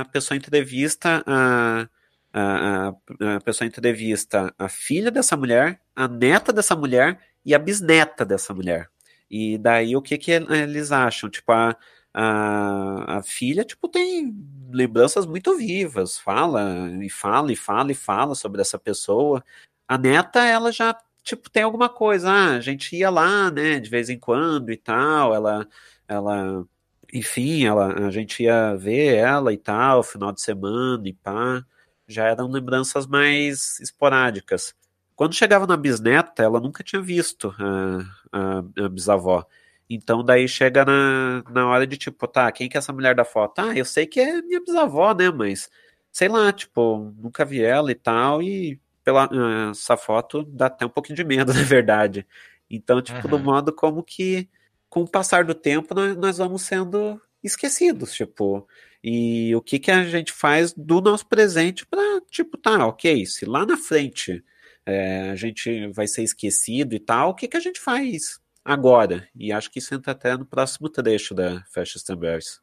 a pessoa entrevista a, a, a, pessoa entrevista a filha dessa mulher, a neta dessa mulher e a bisneta dessa mulher. E daí o que que eles acham? Tipo, a, a, a filha, tipo, tem lembranças muito vivas, fala e fala e fala e fala sobre essa pessoa. A neta, ela já, tipo, tem alguma coisa, ah, a gente ia lá, né, de vez em quando e tal, ela, ela enfim, ela, a gente ia ver ela e tal, final de semana e pá. Já eram lembranças mais esporádicas. Quando chegava na bisneta, ela nunca tinha visto a, a, a bisavó. Então daí chega na, na hora de tipo, tá, quem que é essa mulher da foto? Ah, eu sei que é minha bisavó, né? Mas sei lá, tipo, nunca vi ela e tal, e pela essa foto dá até um pouquinho de medo, na verdade. Então, tipo, uhum. do modo como que com o passar do tempo nós, nós vamos sendo esquecidos, tipo, e o que que a gente faz do nosso presente para tipo, tá, ok, se lá na frente é, a gente vai ser esquecido e tal, o que que a gente faz agora. E acho que isso entra até no próximo trecho da Fast Bears.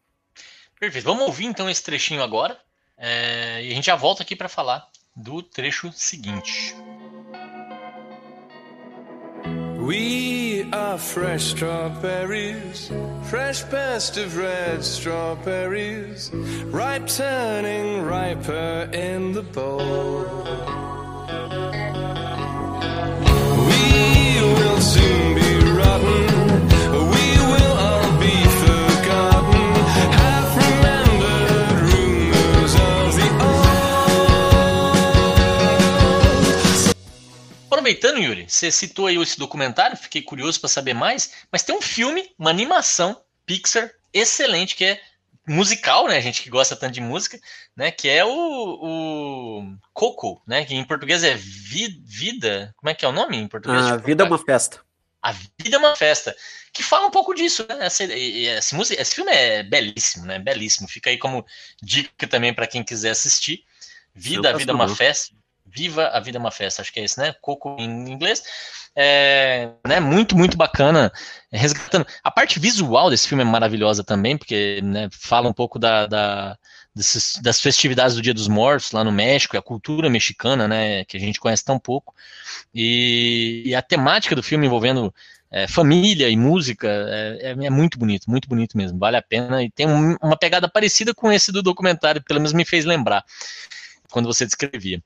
Perfeito. Vamos ouvir então esse trechinho agora. É, e a gente já volta aqui para falar do trecho seguinte. We are fresh strawberries, fresh best of red strawberries, ripe turning riper in the bowl. We will soon Aproveitando, Yuri, você citou aí esse documentário, fiquei curioso para saber mais, mas tem um filme, uma animação Pixar excelente que é musical, né? A gente que gosta tanto de música, né? Que é o, o Coco, né? Que em português é vi, Vida. Como é que é o nome em português? A Vida é uma Festa. A Vida é uma Festa. Que fala um pouco disso, né? Essa, música, esse filme é belíssimo, né? Belíssimo. Fica aí como dica também para quem quiser assistir. Vida, a Vida é uma Festa. Viva a Vida é uma Festa, acho que é esse, né? Coco em inglês. É, né, muito, muito bacana. Resgatando. A parte visual desse filme é maravilhosa também, porque né, fala um pouco da, da desses, das festividades do Dia dos Mortos lá no México, e a cultura mexicana, né, que a gente conhece tão pouco. E, e a temática do filme envolvendo é, família e música é, é, é, muito bonito, muito bonito mesmo. Vale a pena e tem um, uma pegada parecida com esse do documentário, pelo menos me fez lembrar quando você descrevia.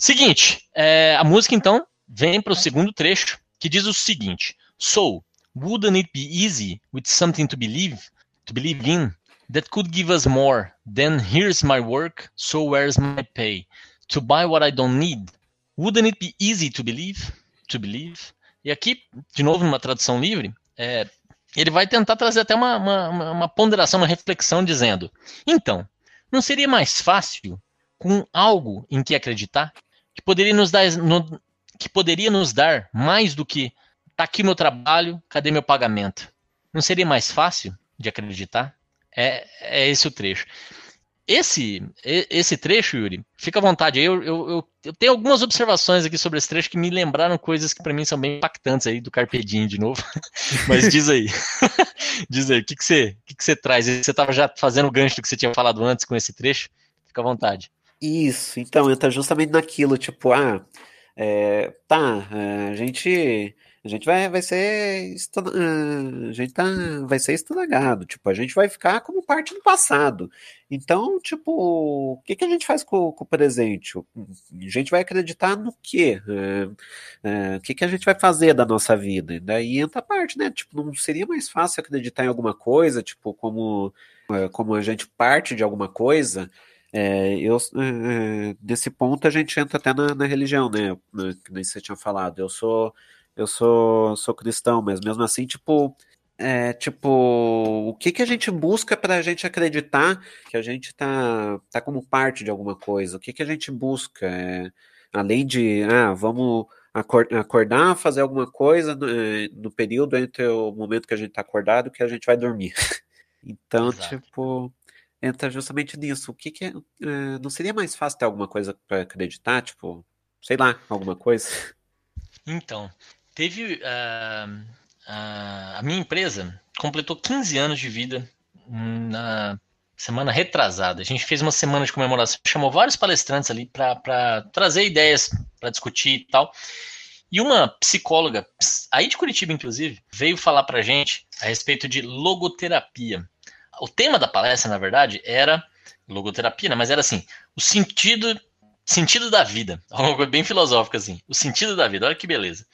Seguinte, é, a música então vem para o segundo trecho que diz o seguinte: So, wouldn't it be easy with something to believe, to believe in, that could give us more? Then here's my work, so where's my pay? To buy what I don't need. Wouldn't it be easy to believe? To believe? E aqui, de novo, numa tradução livre, é, ele vai tentar trazer até uma, uma, uma ponderação, uma reflexão, dizendo: então, não seria mais fácil com algo em que acreditar? Que poderia nos dar, no, que poderia nos dar mais do que tá aqui meu trabalho, cadê meu pagamento? Não seria mais fácil de acreditar? É, é esse o trecho. Esse, esse trecho, Yuri, fica à vontade. Eu, eu, eu, eu, tenho algumas observações aqui sobre esse trecho que me lembraram coisas que para mim são bem impactantes aí do Carpedinho de novo. Mas diz aí. diz aí, o que, que, você, o que, que você traz? Você estava já fazendo o gancho do que você tinha falado antes com esse trecho? Fica à vontade. Isso, então, entra justamente naquilo, tipo, ah, é, tá, é, a gente, a gente vai, vai ser, a gente tá, vai ser estragado, tipo, a gente vai ficar como parte do passado. Então, tipo, o que que a gente faz com, com o presente? A gente vai acreditar no quê? É, é, o que que a gente vai fazer da nossa vida? E daí entra a parte, né? Tipo, não seria mais fácil acreditar em alguma coisa, tipo, como, é, como a gente parte de alguma coisa, é, eu, é, desse ponto a gente entra até na, na religião, né? Que nem você tinha falado. Eu sou, eu sou, sou cristão, mas mesmo assim, tipo, é, tipo, o que que a gente busca para a gente acreditar que a gente tá, tá como parte de alguma coisa? O que que a gente busca? É, além de, ah, vamos acordar, fazer alguma coisa no, é, no, período entre o momento que a gente tá acordado e que a gente vai dormir. Então, Exato. tipo, entra justamente nisso. O que, que é, é, não seria mais fácil ter alguma coisa para acreditar? Tipo, sei lá, alguma coisa? Então, teve. Uh, uh, a minha empresa completou 15 anos de vida na semana retrasada. A gente fez uma semana de comemoração, chamou vários palestrantes ali para trazer ideias para discutir e tal. E uma psicóloga, aí de Curitiba, inclusive, veio falar para gente a respeito de logoterapia o tema da palestra, na verdade, era logoterapia, né? mas era assim, o sentido sentido da vida, algo bem filosófico assim, o sentido da vida, olha que beleza.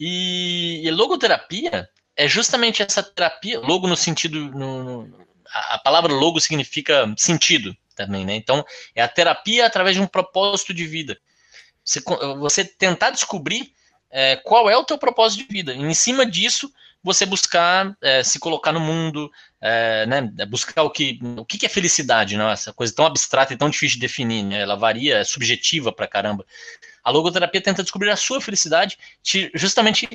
E, e logoterapia é justamente essa terapia, logo no sentido, no, no, a, a palavra logo significa sentido também, né? Então, é a terapia através de um propósito de vida. Você, você tentar descobrir é, qual é o teu propósito de vida. E em cima disso, você buscar é, se colocar no mundo, é, né, buscar o que, o que é felicidade, não? essa coisa tão abstrata e tão difícil de definir, né? ela varia, é subjetiva pra caramba. A logoterapia tenta descobrir a sua felicidade, te, justamente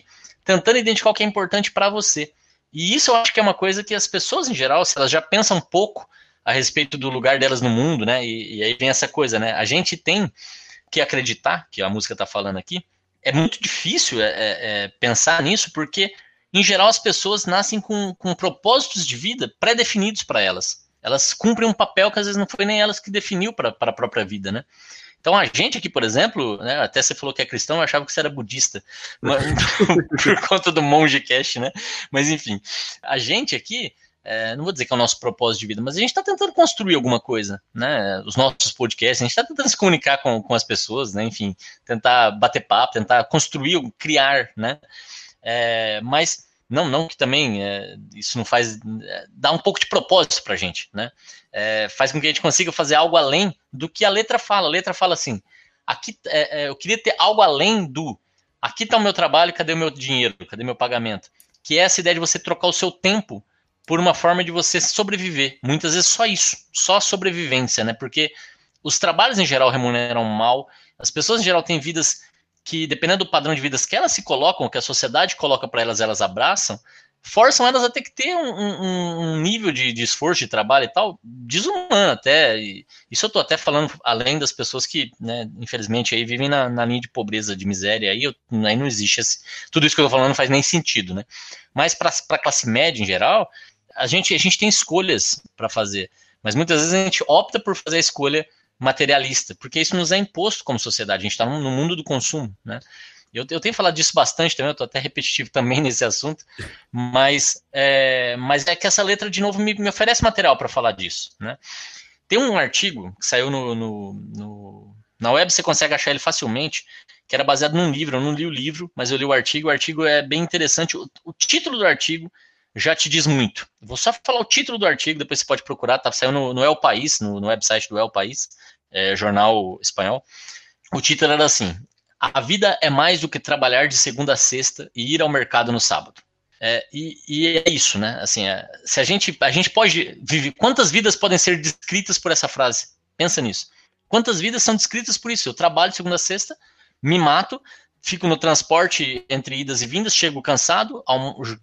tentando identificar o que é importante para você. E isso eu acho que é uma coisa que as pessoas em geral, se elas já pensam um pouco a respeito do lugar delas no mundo, né? E, e aí vem essa coisa, né? A gente tem que acreditar, que a música está falando aqui, é muito difícil é, é, é, pensar nisso, porque, em geral, as pessoas nascem com, com propósitos de vida pré-definidos para elas. Elas cumprem um papel que às vezes não foi nem elas que definiu para a própria vida, né? Então a gente aqui, por exemplo, né, até você falou que é cristão, eu achava que você era budista, mas, por conta do monge cash, né? Mas enfim, a gente aqui, é, não vou dizer que é o nosso propósito de vida, mas a gente está tentando construir alguma coisa, né? Os nossos podcasts, a gente está tentando se comunicar com, com as pessoas, né? Enfim, tentar bater papo, tentar construir, criar, né? É, mas não, não que também é, isso não faz. É, dá um pouco de propósito para a gente, né? É, faz com que a gente consiga fazer algo além do que a letra fala. A letra fala assim: aqui é, é, eu queria ter algo além do. Aqui está o meu trabalho, cadê o meu dinheiro? Cadê meu pagamento? Que é essa ideia de você trocar o seu tempo por uma forma de você sobreviver. Muitas vezes só isso, só sobrevivência, né? Porque os trabalhos em geral remuneram mal, as pessoas em geral têm vidas que, dependendo do padrão de vidas que elas se colocam, que a sociedade coloca para elas, elas abraçam, forçam elas a ter que ter um, um, um nível de, de, esforço de trabalho e tal, desumano até. E isso eu estou até falando além das pessoas que, né, infelizmente, aí vivem na, na linha de pobreza, de miséria, aí, eu, aí não existe esse, tudo isso que eu estou falando não faz nem sentido, né? Mas para a classe média em geral, a gente, a gente tem escolhas para fazer, mas muitas vezes a gente opta por fazer a escolha materialista, porque isso nos é imposto como sociedade, a gente está no mundo do consumo, né? Eu, eu, tenho falado disso bastante também, eu estou até repetitivo também nesse assunto, mas é, mas é que essa letra, de novo, me, me oferece material para falar disso, né? Tem um artigo que saiu no, no, no, na web, você consegue achar ele facilmente, que era baseado num livro, eu não li o livro, mas eu li o artigo, o artigo é bem interessante, o, o título do artigo já te diz muito. Vou só falar o título do artigo, depois você pode procurar, tá saindo no, El País, no, no website do El País, é, jornal espanhol. O título era assim: A vida é mais do que trabalhar de segunda a sexta e ir ao mercado no sábado. É, e, e, é isso, né? Assim, é, se a gente, a gente pode viver, quantas vidas podem ser descritas por essa frase? Pensa nisso. Quantas vidas são descritas por isso? Eu trabalho de segunda a sexta, me mato, fico no transporte entre idas e vindas, chego cansado,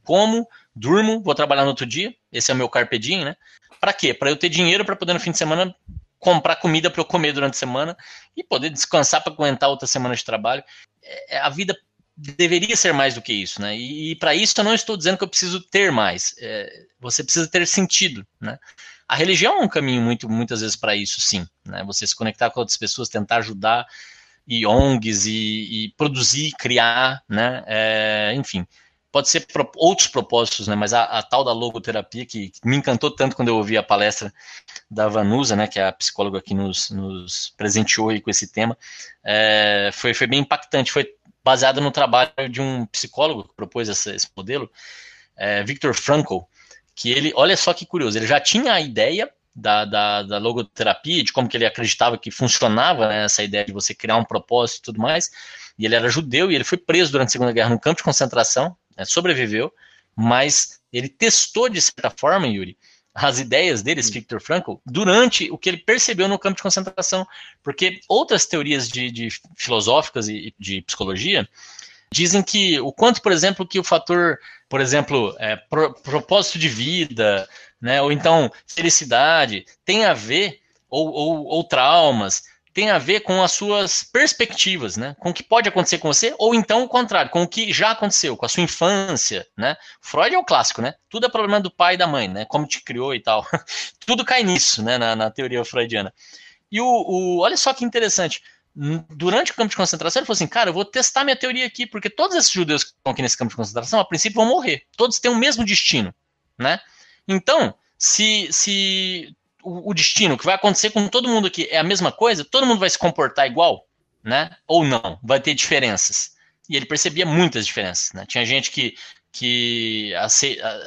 como, durmo, vou trabalhar no outro dia. Esse é o meu carpe diem, né? Para quê? Para eu ter dinheiro para poder no fim de semana comprar comida para eu comer durante a semana e poder descansar para aguentar outra semana de trabalho. É, a vida deveria ser mais do que isso, né? E, e para isso eu não estou dizendo que eu preciso ter mais. É, você precisa ter sentido, né? A religião é um caminho muito, muitas vezes para isso, sim. Né? Você se conectar com outras pessoas, tentar ajudar e ONGs e, e produzir, criar, né? É, enfim, pode ser pro, outros propósitos, né? Mas a, a, tal da logoterapia que, que, me encantou tanto quando eu ouvi a palestra da Vanusa, né? Que é a psicóloga que nos, nos presenteou com esse tema, é, foi, foi bem impactante. Foi baseado no trabalho de um psicólogo que propôs esse, esse modelo, é, Frankl, que ele, olha só que curioso, ele já tinha a ideia da, da, da, logoterapia, de como que ele acreditava que funcionava né, essa ideia de você criar um propósito e tudo mais. E ele era judeu e ele foi preso durante a Segunda Guerra num campo de concentração, né, sobreviveu, mas ele testou de certa forma, Yuri, as ideias deles, Viktor Frankl, durante o que ele percebeu no campo de concentração, porque outras teorias de, de filosóficas e de psicologia dizem que o quanto, por exemplo, que o fator, por exemplo, é, pro, propósito de vida, né, ou então felicidade, tem a ver, ou, ou, ou traumas, tem a ver com as suas perspectivas, né? Com o que pode acontecer com você, ou então o contrário, com o que já aconteceu, com a sua infância, né? Freud é o clássico, né? Tudo é problema do pai e da mãe, né? Como te criou e tal. Tudo cai nisso, né? Na, na teoria freudiana. E o, o, olha só que interessante. Durante o campo de concentração, ele falou assim: Cara, eu vou testar minha teoria aqui, porque todos esses judeus que estão aqui nesse campo de concentração, a princípio, vão morrer. Todos têm o mesmo destino, né? Então, se, se o, o, destino que vai acontecer com todo mundo aqui é a mesma coisa, todo mundo vai se comportar igual, né? Ou não, vai ter diferenças. E ele percebia muitas diferenças, né? Tinha gente que que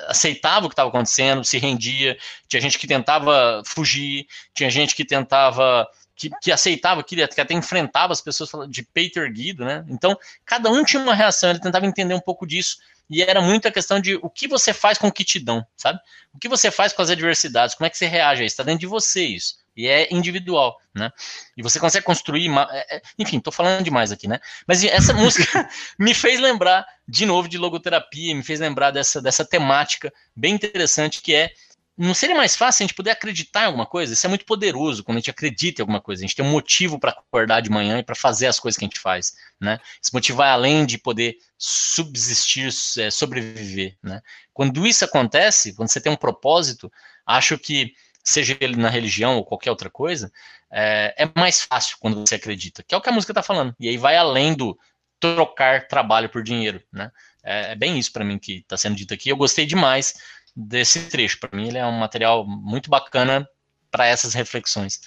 aceitava o que estava acontecendo, se rendia, tinha gente que tentava fugir, tinha gente que tentava que, que, aceitava, que, até enfrentava as pessoas de peito erguido, né? Então, cada um tinha uma reação, ele tentava entender um pouco disso, e era muito a questão de o que você faz com o que te dão, sabe? O que você faz com as adversidades, como é que você reage a isso? Está dentro de você isso. E é individual, né? E você consegue construir. É, é, enfim, tô falando demais aqui, né? Mas essa música me fez lembrar de novo de logoterapia, me fez lembrar dessa, dessa temática bem interessante que é não seria mais fácil a gente poder acreditar em alguma coisa? Isso é muito poderoso quando a gente acredita em alguma coisa. A gente tem um motivo para acordar de manhã e para fazer as coisas que a gente faz, né? Esse motivo vai além de poder subsistir, é, sobreviver, né? Quando isso acontece, quando você tem um propósito, acho que seja ele na religião ou qualquer outra coisa, é, é mais fácil quando você acredita, que é o que a música está falando. E aí vai além do trocar trabalho por dinheiro, né? É, é bem isso para mim que está sendo dito aqui. Eu gostei demais desse trecho. Para mim, ele é um material muito bacana para essas reflexões.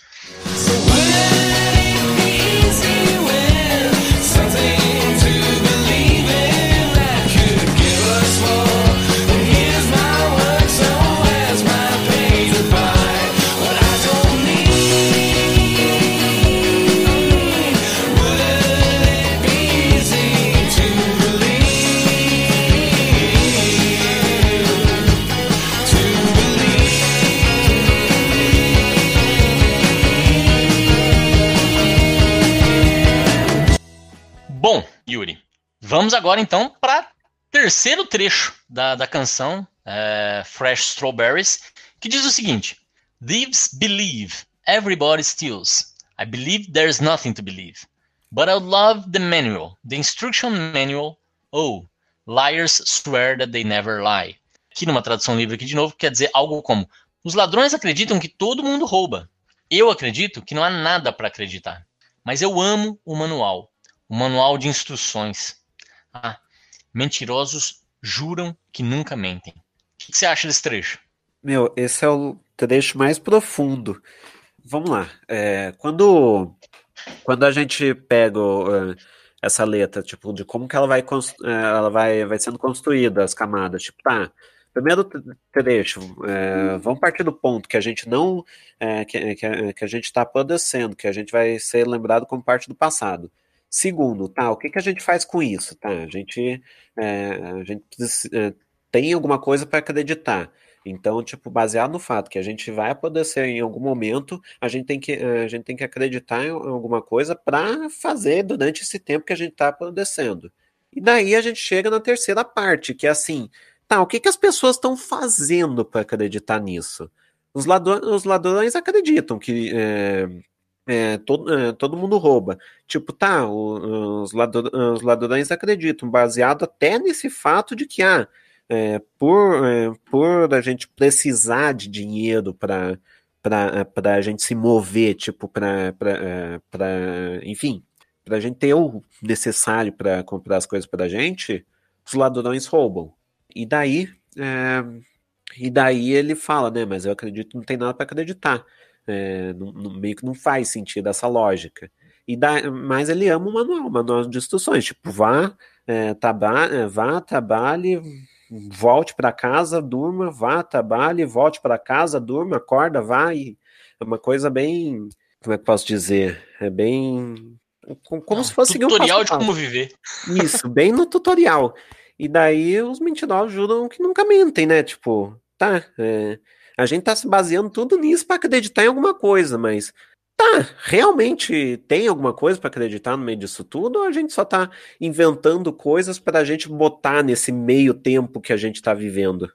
Vamos agora então para terceiro trecho da, da canção é, Fresh Strawberries, que diz o seguinte: Thieves believe, everybody steals. I believe there's nothing to believe. But I love the manual, the instruction manual. Oh, liars swear that they never lie. Aqui numa tradução livre aqui de novo quer dizer algo como: Os ladrões acreditam que todo mundo rouba. Eu acredito que não há nada para acreditar. Mas eu amo o manual. O manual de instruções. Ah, mentirosos juram que nunca mentem. O que você acha desse trecho? Meu, esse é o trecho mais profundo. Vamos lá. É, quando, quando a gente pega uh, essa letra, tipo, de como que ela vai, uh, ela vai, vai sendo construída, as camadas, tipo, tá, primeiro trecho, é, vamos partir do ponto que a gente não, é, que, que, a gente está padecendo, que a gente vai ser lembrado como parte do passado. Segundo, tá, o que, que a gente faz com isso? Tá, a gente, é, a gente é, tem alguma coisa para acreditar. Então, tipo, baseado no fato que a gente vai apodrecer em algum momento, a gente tem que, a gente tem que acreditar em alguma coisa para fazer durante esse tempo que a gente está apodrecendo. E daí a gente chega na terceira parte, que é assim, tá, o que, que as pessoas estão fazendo para acreditar nisso? Os ladrões, os ladrões acreditam que é, é, todo, é, todo mundo rouba. Tipo, tá, os, os ladrões acreditam, baseado até nesse fato de que, ah, é, por, é, por a gente precisar de dinheiro para para a gente se mover, tipo, para, é, enfim, para a gente ter o necessário para comprar as coisas para a gente, os ladrões roubam. E daí, é, e daí ele fala, né, mas eu acredito, não tem nada para acreditar. É, não, não, meio que não faz sentido essa lógica. E dá, mas ele ama o manual, o manual de instruções, tipo, vá, é, traba, é, vá, trabalhe, volte para casa, durma, vá, trabalhe, volte para casa, durma, acorda, vá, e é uma coisa bem, como é que posso dizer? É bem como não, se fosse tutorial um de como viver. Isso, bem no tutorial. E daí os mentirosos juram que nunca mentem, né? Tipo, tá, é, a gente está se baseando tudo nisso para acreditar em alguma coisa, mas tá, realmente tem alguma coisa para acreditar no meio disso tudo ou a gente só está inventando coisas para a gente botar nesse meio tempo que a gente está vivendo?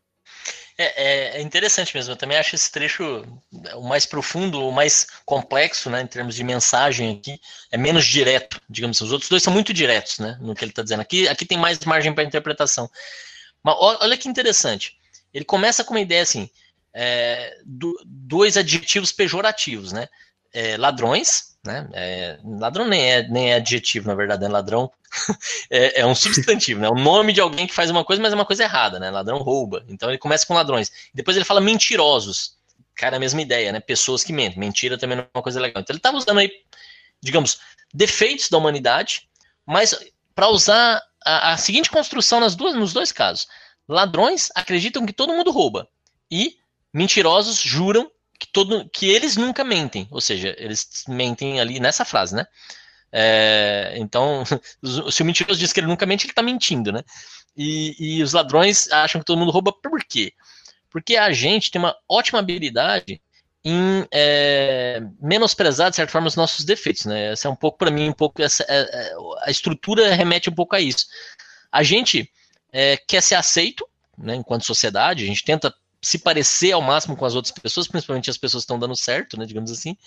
É, é, é, interessante mesmo. Eu também acho esse trecho o mais profundo, o mais complexo, né, em termos de mensagem aqui. É menos direto, digamos assim. Os outros dois são muito diretos, né, no que ele está dizendo. Aqui, aqui tem mais margem para interpretação. Mas olha que interessante. Ele começa com uma ideia assim: é, do, dois adjetivos pejorativos, né? É, ladrões, né? É, ladrão nem é, nem é adjetivo, na verdade, né? Ladrão é, é, um substantivo, né? O nome de alguém que faz uma coisa, mas é uma coisa errada, né? Ladrão rouba. Então ele começa com ladrões. Depois ele fala mentirosos. Cara, a mesma ideia, né? Pessoas que mentem. Mentira também não é uma coisa legal. Então ele estava usando aí, digamos, defeitos da humanidade, mas para usar a, a seguinte construção nas duas, nos dois casos ladrões acreditam que todo mundo rouba e mentirosos juram que, todo, que eles nunca mentem. Ou seja, eles mentem ali nessa frase, né? É, então, se o mentiroso diz que ele nunca mente, ele está mentindo, né? E, e, os ladrões acham que todo mundo rouba por quê? Porque a gente tem uma ótima habilidade em é, menosprezar, de certa forma, os nossos defeitos, né? Essa é um pouco, para mim, um pouco, essa, é, é, a estrutura remete um pouco a isso. A gente é, quer ser aceito, né, enquanto sociedade, a gente tenta se parecer ao máximo com as outras pessoas, principalmente as pessoas que estão dando certo, né, digamos assim.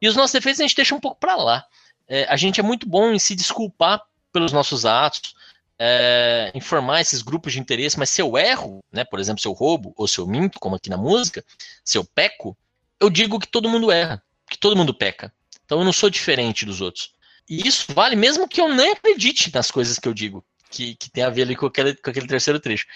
E os nossos defeitos a gente deixa um pouco para lá. É, a gente é muito bom em se desculpar pelos nossos atos, é, informar esses grupos de interesse, mas se eu erro, né, por exemplo, se eu roubo ou se eu minto, como aqui na música, se eu peco, eu digo que todo mundo erra, que todo mundo peca. Então eu não sou diferente dos outros. E isso vale mesmo que eu nem acredite nas coisas que eu digo, que, que tem a ver ali com aquele, com aquele terceiro trecho.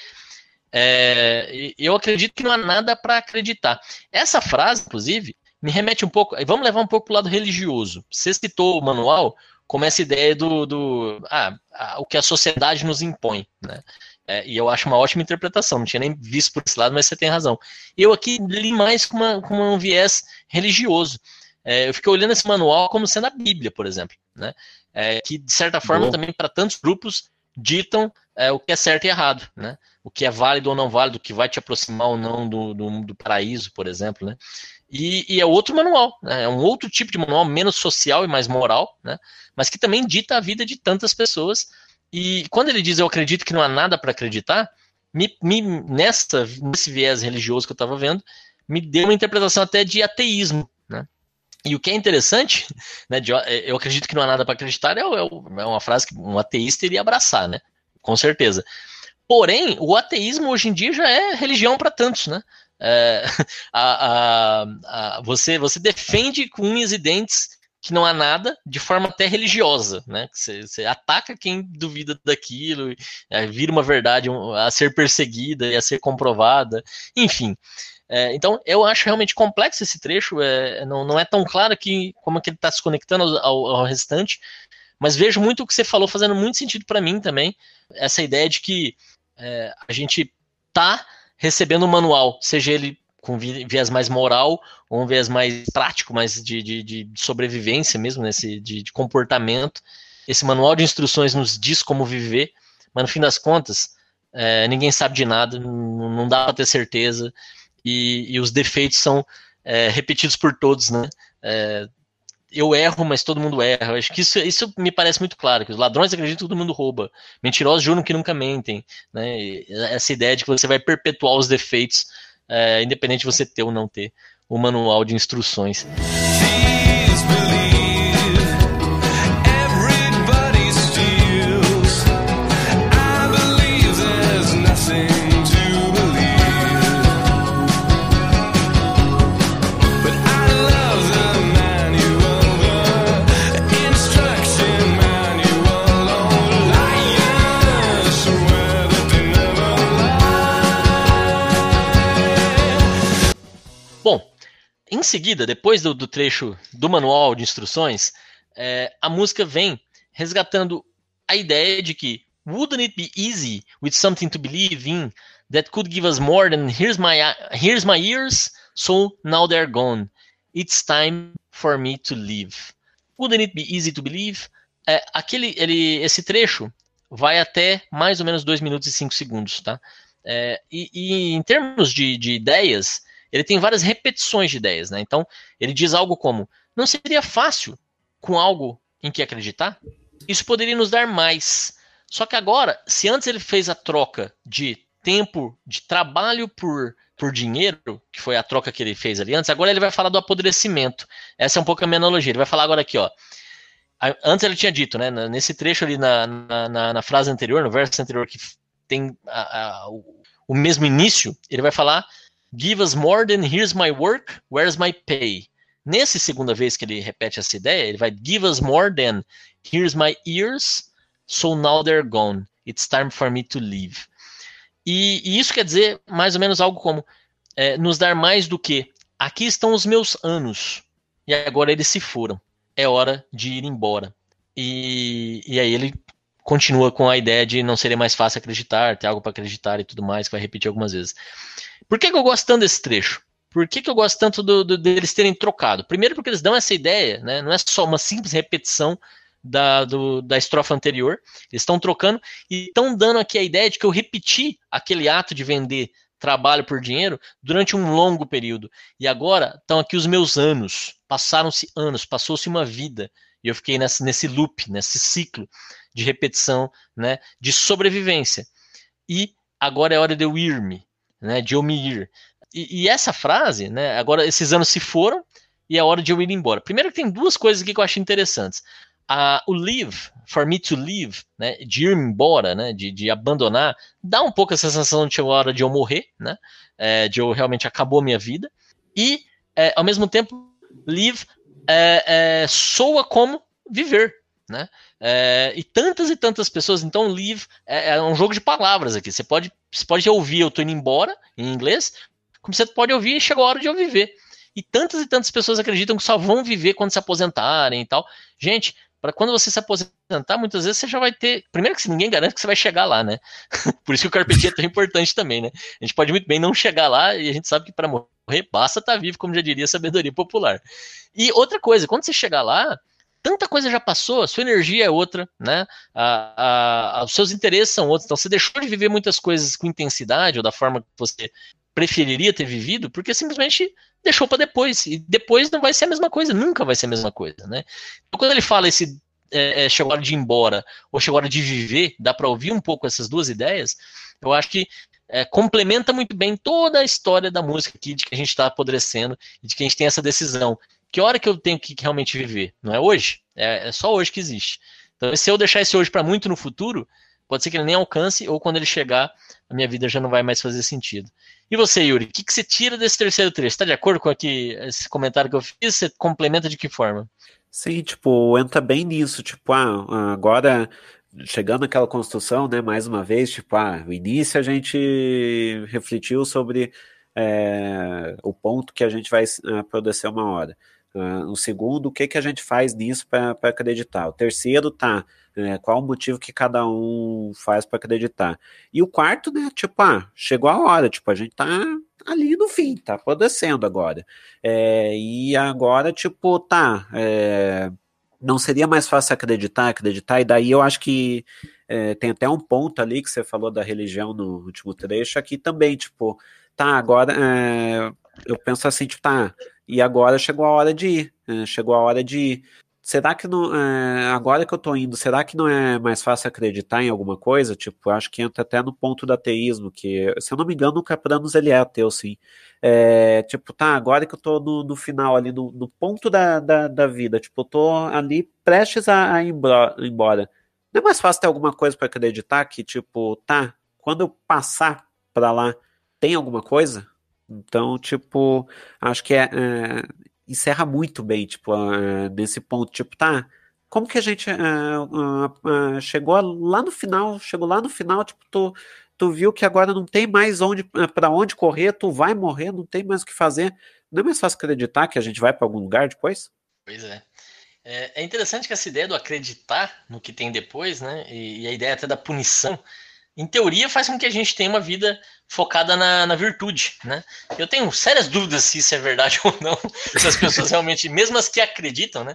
É, eu acredito que não há nada para acreditar. Essa frase, inclusive, me remete um pouco. Vamos levar um pouco para o lado religioso. Você citou o manual como essa ideia do, do ah, o que a sociedade nos impõe, né? É, e eu acho uma ótima interpretação, não tinha nem visto por esse lado, mas você tem razão. Eu aqui li mais com, uma, com um viés religioso. É, eu fiquei olhando esse manual como sendo a Bíblia, por exemplo, né? É, que de certa forma também para tantos grupos ditam é, o que é certo e errado, né? O que é válido ou não válido, o que vai te aproximar ou não do, do, do paraíso, por exemplo, né? E, e, é outro manual, né? é um outro tipo de manual, menos social e mais moral, né? mas que também dita a vida de tantas pessoas. E quando ele diz eu acredito que não há nada para acreditar, me, me, nessa, nesse viés religioso que eu estava vendo, me deu uma interpretação até de ateísmo. Né? E o que é interessante, né, de, eu acredito que não há nada para acreditar, é, é, é, uma frase que um ateísta iria abraçar, né? Com certeza. Porém, o ateísmo hoje em dia já é religião para tantos, né? É, a, a, a, você, você defende com unhas e dentes que não há nada de forma até religiosa, né? Você, você ataca quem duvida daquilo, é, vira uma verdade a ser perseguida e a ser comprovada, enfim. É, então, eu acho realmente complexo esse trecho, é, não, não é tão claro que como é que ele está se conectando ao, ao, restante, mas vejo muito o que você falou fazendo muito sentido para mim também, essa ideia de que é, a gente tá recebendo um manual, seja ele com viés mais moral ou um viés mais prático, mais de, de, de sobrevivência mesmo, nesse, de, de, comportamento. Esse manual de instruções nos diz como viver, mas no fim das contas, é, ninguém sabe de nada, não, não dá para ter certeza, e, e os defeitos são é, repetidos por todos, né? É, eu erro, mas todo mundo erra. Acho que isso, isso me parece muito claro, que os ladrões acreditam que todo mundo rouba. Mentirosos juram que nunca mentem. Né? Essa ideia de que você vai perpetuar os defeitos, é, independente de você ter ou não ter o manual de instruções. Em seguida, depois do, do trecho do manual de instruções, é, a música vem resgatando a ideia de que wouldn't it be easy with something to believe in that could give us more than here's my here's my ears, so now they're gone. It's time for me to live. Wouldn't it be easy to believe? É, aquele, ele, esse trecho vai até mais ou menos 2 minutos e 5 segundos, tá? É, e, e, em termos de, de ideias, ele tem várias repetições de ideias, né? Então, ele diz algo como: não seria fácil com algo em que acreditar? Isso poderia nos dar mais. Só que agora, se antes ele fez a troca de tempo de trabalho por, por dinheiro, que foi a troca que ele fez ali antes, agora ele vai falar do apodrecimento. Essa é um pouco a minha analogia. Ele vai falar agora aqui, ó. Antes ele tinha dito, né? Nesse trecho ali na, na, na frase anterior, no verso anterior, que tem a, a, o, o mesmo início, ele vai falar Give us more than here's my work, where's my pay? Nesse segunda vez que ele repete essa ideia, ele vai give us more than here's my ears, so now they're gone. It's time for me to leave. E, e isso quer dizer mais ou menos algo como é, nos dar mais do que aqui estão os meus anos e agora eles se foram. É hora de ir embora. E, e aí ele continua com a ideia de não seria mais fácil acreditar, ter algo para acreditar e tudo mais, que vai repetir algumas vezes. Por que, que eu gosto tanto desse trecho? Por que, que eu gosto tanto do, do, deles terem trocado? Primeiro porque eles dão essa ideia, né? não é só uma simples repetição da, do, da estrofa anterior, eles estão trocando e estão dando aqui a ideia de que eu repeti aquele ato de vender trabalho por dinheiro durante um longo período. E agora estão aqui os meus anos. Passaram-se anos, passou-se uma vida. E eu fiquei nesse, nesse loop, nesse ciclo de repetição, né, de sobrevivência. E agora é hora de eu ir-me, né, de eu me ir. E, e, essa frase, né, agora esses anos se foram e é hora de eu ir embora. Primeiro que tem duas coisas aqui que eu acho interessantes a, o leave, for me to leave, né, de ir embora, né, de, de abandonar, dá um pouco essa sensação de chegou a hora de eu morrer, né, é, de eu realmente acabou a minha vida, e é, ao mesmo tempo, leave é, é soa como viver, né, é, e tantas e tantas pessoas, então leave é, é, um jogo de palavras aqui, você pode, você pode ouvir eu tô indo embora, em inglês, como você pode ouvir chegou a hora de eu viver, e tantas e tantas pessoas acreditam que só vão viver quando se aposentarem e tal. Gente, para quando você se aposentar, muitas vezes você já vai ter. Primeiro que ninguém garante que você vai chegar lá, né? Por isso que o carpetinho é tão importante também, né? A gente pode muito bem não chegar lá e a gente sabe que para morrer basta estar tá vivo, como já diria a sabedoria popular. E outra coisa, quando você chegar lá, tanta coisa já passou, a sua energia é outra, né? A, a, os seus interesses são outros. Então você deixou de viver muitas coisas com intensidade ou da forma que você preferiria ter vivido, porque simplesmente deixou para depois. E depois não vai ser a mesma coisa, nunca vai ser a mesma coisa, né? Então, quando ele fala esse é, é, chegou a hora de ir embora ou chegou a hora de viver, dá para ouvir um pouco essas duas ideias, eu acho que é, complementa muito bem toda a história da música aqui, de que a gente está apodrecendo e de que a gente tem essa decisão. Que hora que eu tenho que realmente viver? Não é hoje? É, é só hoje que existe. Então, se eu deixar esse hoje para muito no futuro, pode ser que ele nem alcance, ou quando ele chegar, a minha vida já não vai mais fazer sentido. E você, Yuri, o que, que você tira desse terceiro trecho? Está de acordo com aqui, esse comentário que eu fiz? Você complementa de que forma? Sim, tipo, entra bem nisso, tipo, ah, agora chegando naquela construção, né, mais uma vez, tipo, ah, no início a gente refletiu sobre é, o ponto que a gente vai uh, produzir uma hora. Uh, no segundo, o que, que a gente faz nisso para acreditar? O terceiro, tá, é, qual o motivo que cada um faz para acreditar? E o quarto, né? Tipo, ah, chegou a hora, tipo, a gente tá ali no fim, tá acontecendo agora. É, e agora, tipo, tá. É, não seria mais fácil acreditar, acreditar, e daí eu acho que é, tem até um ponto ali que você falou da religião no último trecho, aqui também, tipo, tá, agora é, eu penso assim, tipo, tá, e agora chegou a hora de ir, é, chegou a hora de ir será que não, é, agora que eu tô indo, será que não é mais fácil acreditar em alguma coisa? Tipo, acho que entra até no ponto do ateísmo, que, se eu não me engano, o Capranos ele é ateu, sim. É, tipo, tá, agora que eu tô no, no final ali, no, no ponto da, da, da, vida, tipo, eu tô ali prestes a, a ir embora. Não é mais fácil ter alguma coisa para acreditar que, tipo, tá, quando eu passar para lá, tem alguma coisa? Então, tipo, acho que é, é, encerra muito bem, tipo, uh, nesse ponto, tipo, tá, como que a gente uh, uh, chegou lá no final, chegou lá no final, tipo, tu, tu viu que agora não tem mais onde para onde correr, tu vai morrer, não tem mais o que fazer. Não é mais fácil acreditar que a gente vai para algum lugar depois? Pois é. é. É interessante que essa ideia do acreditar no que tem depois, né? E, e a ideia até da punição, em teoria, faz com que a gente tenha uma vida focada na, na, virtude, né? Eu tenho sérias dúvidas se isso é verdade ou não, se as pessoas realmente, mesmo as que acreditam, né,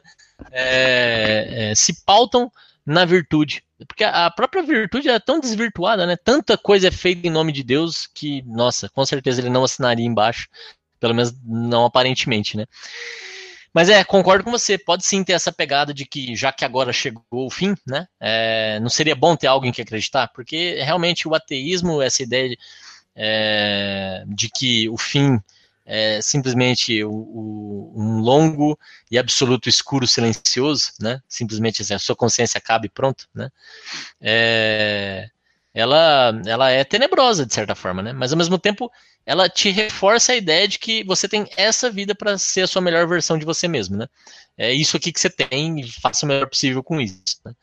é, é, se pautam na virtude, porque a própria virtude é tão desvirtuada, né? Tanta coisa é feita em nome de Deus que, nossa, com certeza ele não assinaria embaixo, pelo menos não aparentemente, né? Mas é, concordo com você. Pode sim ter essa pegada de que, já que agora chegou o fim, né? É, não seria bom ter alguém que acreditar? Porque realmente o ateísmo, essa ideia de, é, de que o fim é simplesmente o, o, um longo e absoluto escuro silencioso, né? Simplesmente assim, a sua consciência acaba e pronto, né? É, ela, ela é tenebrosa de certa forma, né? Mas ao mesmo tempo ela te reforça a ideia de que você tem essa vida para ser a sua melhor versão de você mesmo, né? É isso aqui que você tem e faça o melhor possível com isso. Né?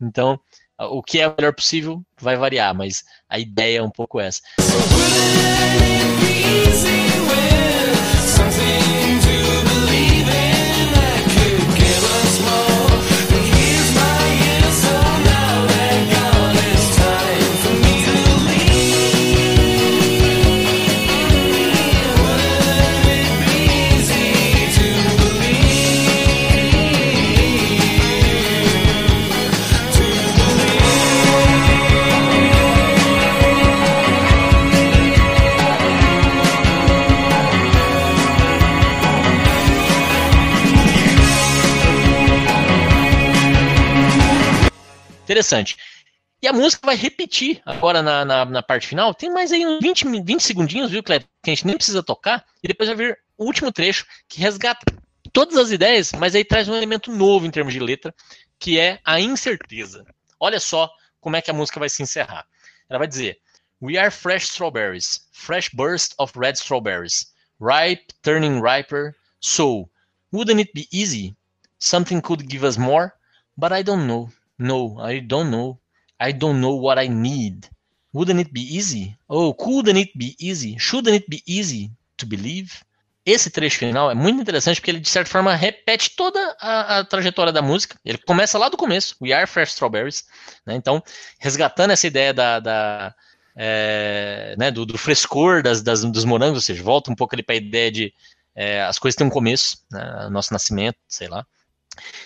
Então, o que é o melhor possível vai variar, mas a ideia é um pouco essa. Interessante. E a música vai repetir agora na, na, na, parte final. Tem mais aí uns 20, 20 segundinhos, viu, Cleber? Que a gente nem precisa tocar. E depois vai vir o último trecho que resgata todas as ideias, mas aí traz um elemento novo em termos de letra, que é a incerteza. Olha só como é que a música vai se encerrar. Ela vai dizer: We are fresh strawberries, fresh burst of red strawberries, ripe, turning riper. So, wouldn't it be easy? Something could give us more, but I don't know. No, I don't know. I don't know what I need. Wouldn't it be easy? Oh, couldn't it be easy? Shouldn't it be easy to believe? Esse trecho final é muito interessante porque ele, de certa forma, repete toda a, a trajetória da música. Ele começa lá do começo, We Are Fresh Strawberries. Né? Então, resgatando essa ideia da, da é, né, do, do, frescor das, das, dos morangos, ou seja, volta um pouco para a ideia de é, as coisas têm um começo, né, nosso nascimento, sei lá.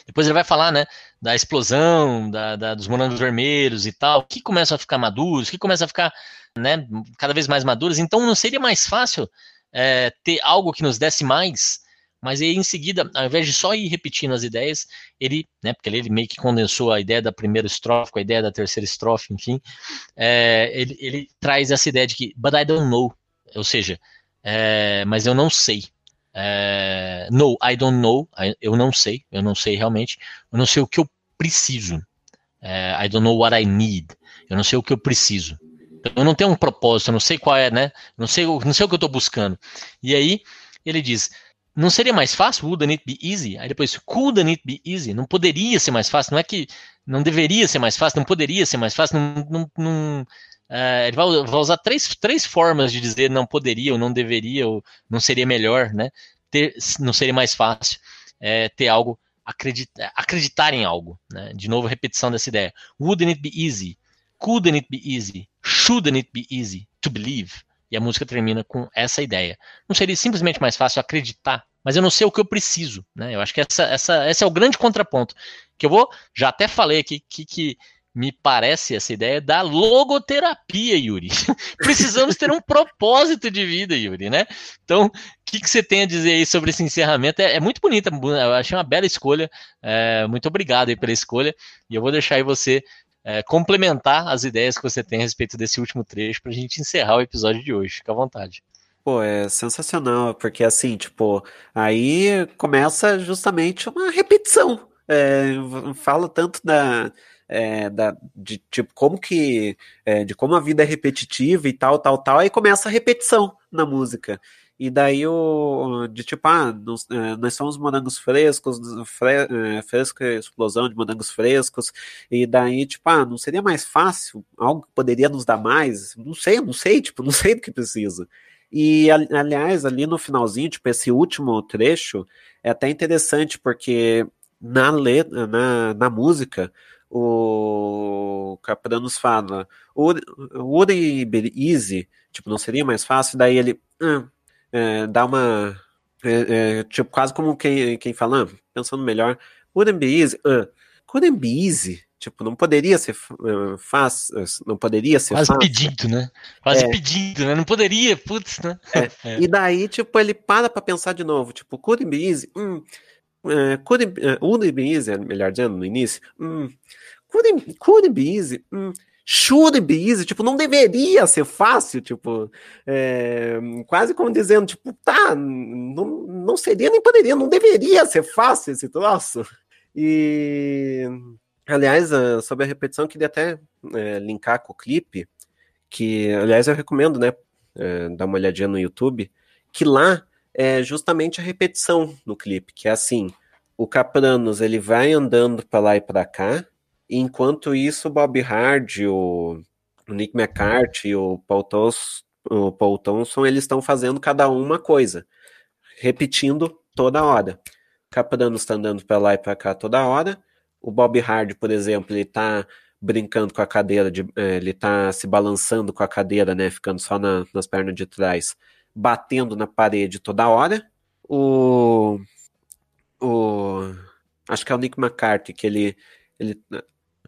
Depois ele vai falar, né, da explosão, da, da, dos morangos vermelhos e tal, que começam a ficar maduros, que começam a ficar, né, cada vez mais maduros. Então não seria mais fácil é, ter algo que nos desse mais, mas aí em seguida, ao invés de só ir repetindo as ideias, ele, né, porque ele meio que condensou a ideia da primeira estrofe com a ideia da terceira estrofe, enfim, é, ele, ele traz essa ideia de que, but I don't know, ou seja, é, mas eu não sei. É, no, I don't know. Eu não sei. Eu não sei realmente. Eu não sei o que eu preciso. É, I don't know what I need. Eu não sei o que eu preciso. Eu não tenho um propósito. Eu não sei qual é, né? Não sei, não sei o que eu estou buscando. E aí ele diz: não seria mais fácil? Wouldn't it be easy? Aí depois, couldn't it be easy? Não poderia ser mais fácil? Não é que não deveria ser mais fácil? Não poderia ser mais fácil? Não, não, não é, ele vai, vai, usar três, três formas de dizer não poderia, ou não deveria, ou não seria melhor, né? Ter, não seria mais fácil é, ter algo, acreditar, acreditar em algo. Né? De novo, repetição dessa ideia. Wouldn't it be easy? Couldn't it be easy? Shouldn't it be easy to believe? E a música termina com essa ideia. Não seria simplesmente mais fácil acreditar, mas eu não sei o que eu preciso. Né? Eu acho que essa, essa, esse é o grande contraponto. Que eu vou, já até falei aqui que, que me parece essa ideia da logoterapia, Yuri. Precisamos ter um propósito de vida, Yuri, né? Então, o que, que, você tem a dizer aí sobre esse encerramento? É, é muito bonita, eu achei uma bela escolha. É, muito obrigado aí pela escolha. E eu vou deixar aí você é, complementar as ideias que você tem a respeito desse último trecho para a gente encerrar o episódio de hoje. Fica à vontade. Pô, é sensacional, porque assim, tipo, aí começa justamente uma repetição. É, fala tanto da é, da, de tipo como que é, de como a vida é repetitiva e tal, tal, tal, aí começa a repetição na música. E daí o de tipo, ah, nós, é, nós somos morangos frescos, fre, é, fresca explosão de morangos frescos, e daí, tipo, ah, não seria mais fácil, algo que poderia nos dar mais? Não sei, não sei, tipo, não sei do que precisa. E, aliás, ali no finalzinho, tipo, esse último trecho é até interessante, porque na letra, na, na música, o Capranos fala, would be easy? Tipo, não seria mais fácil? Daí ele hum, é, dá uma. É, é, tipo, quase como quem, quem fala, ah, pensando melhor, wouldn't be easy? Uh, couldn't be easy? Tipo, não poderia ser uh, fácil, não poderia ser Quase fácil. pedindo, né? Quase é. pedindo, né? Não poderia, putz, né? É. É. E daí, tipo, ele para pra pensar de novo, tipo, couldn't be easy? Hum, uh, couldn't, uh, would be easy, melhor dizendo, no início? Hum, couldn't, couldn't be easy? Hum, should be easy, tipo, não deveria ser fácil, tipo, é, quase como dizendo, tipo, tá, não, não seria nem poderia, não deveria ser fácil esse troço. E, aliás, ah, sobre a repetição, queria até é, linkar com o clipe, que, aliás, eu recomendo, né, é, dar uma olhadinha no YouTube, que lá é justamente a repetição no clipe, que é assim, o Capranos, ele vai andando para lá e para cá, Enquanto isso, o Bob Hard, o, Nick McCarthy, o Paul, o Paul Thompson, eles estão fazendo cada uma coisa, repetindo toda hora. O Caprano está andando para lá e para cá toda hora. O Bob Hard, por exemplo, ele está brincando com a cadeira, de, é, ele está se balançando com a cadeira, né, ficando só na, nas pernas de trás, batendo na parede toda hora. O, o acho que é o Nick McCarthy que ele ele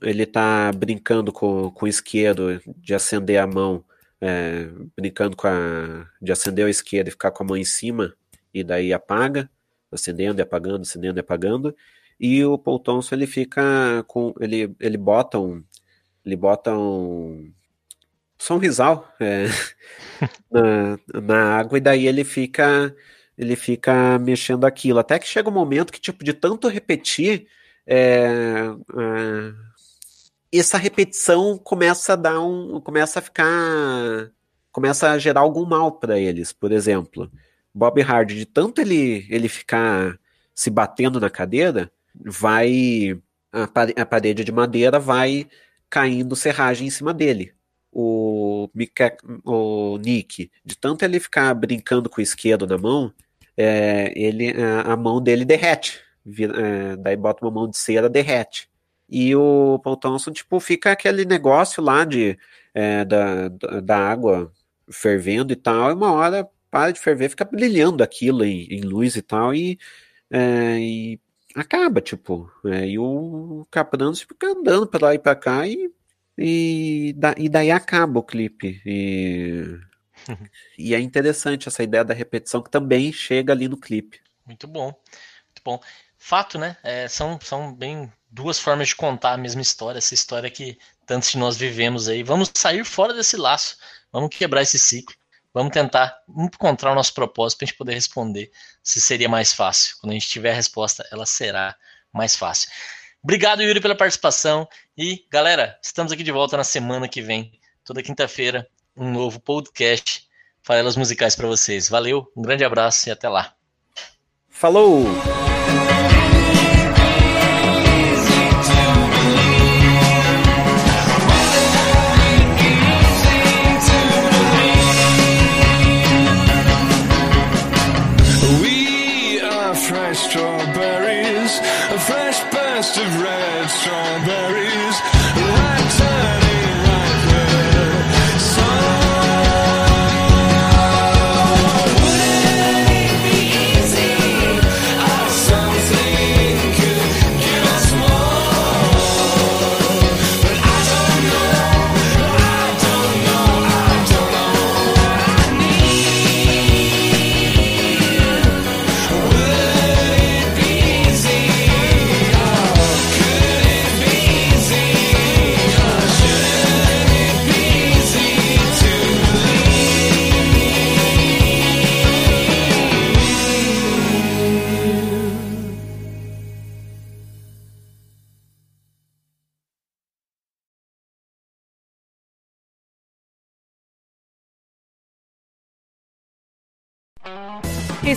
ele tá brincando com, com o isqueiro de acender a mão, é, brincando com a. de acender o isqueiro e ficar com a mão em cima, e daí apaga, acendendo e apagando, acendendo e apagando. E o Paul Thompson ele fica com. Ele, ele bota um, ele bota um sonrisal é, na, na água e daí ele fica ele fica mexendo aquilo. Até que chega um momento que, tipo, de tanto repetir, é, é, essa repetição começa a dar um. começa a ficar. começa a gerar algum mal para eles. Por exemplo, Bob Hard, de tanto ele, ele ficar se batendo na cadeira, vai. A, a parede de madeira vai caindo serragem em cima dele. O, o Nick, de tanto ele ficar brincando com o isqueiro na mão, é, ele, a, mão dele derrete. Vira, é, daí bota uma mão de cera, derrete. E o Paul Thompson, tipo, fica aquele negócio lá de, é, da, da água fervendo e tal, e uma hora para de ferver, fica brilhando aquilo em, em luz e tal, e, é, e acaba, tipo. É, e o Capranos fica andando para lá e para cá, e, e, da, e daí acaba o clipe. E e é interessante essa ideia da repetição que também chega ali no clipe. Muito bom, muito bom. Fato, né? É, são, são bem duas formas de contar a mesma história, essa história que tantos de nós vivemos aí. Vamos sair fora desse laço, vamos quebrar esse ciclo, vamos tentar encontrar o nosso propósito para a gente poder responder se seria mais fácil. Quando a gente tiver a resposta, ela será mais fácil. Obrigado, Yuri, pela participação. E, galera, estamos aqui de volta na semana que vem, toda quinta-feira, um novo podcast Farelas Musicais para vocês. Valeu, um grande abraço e até lá. Falou!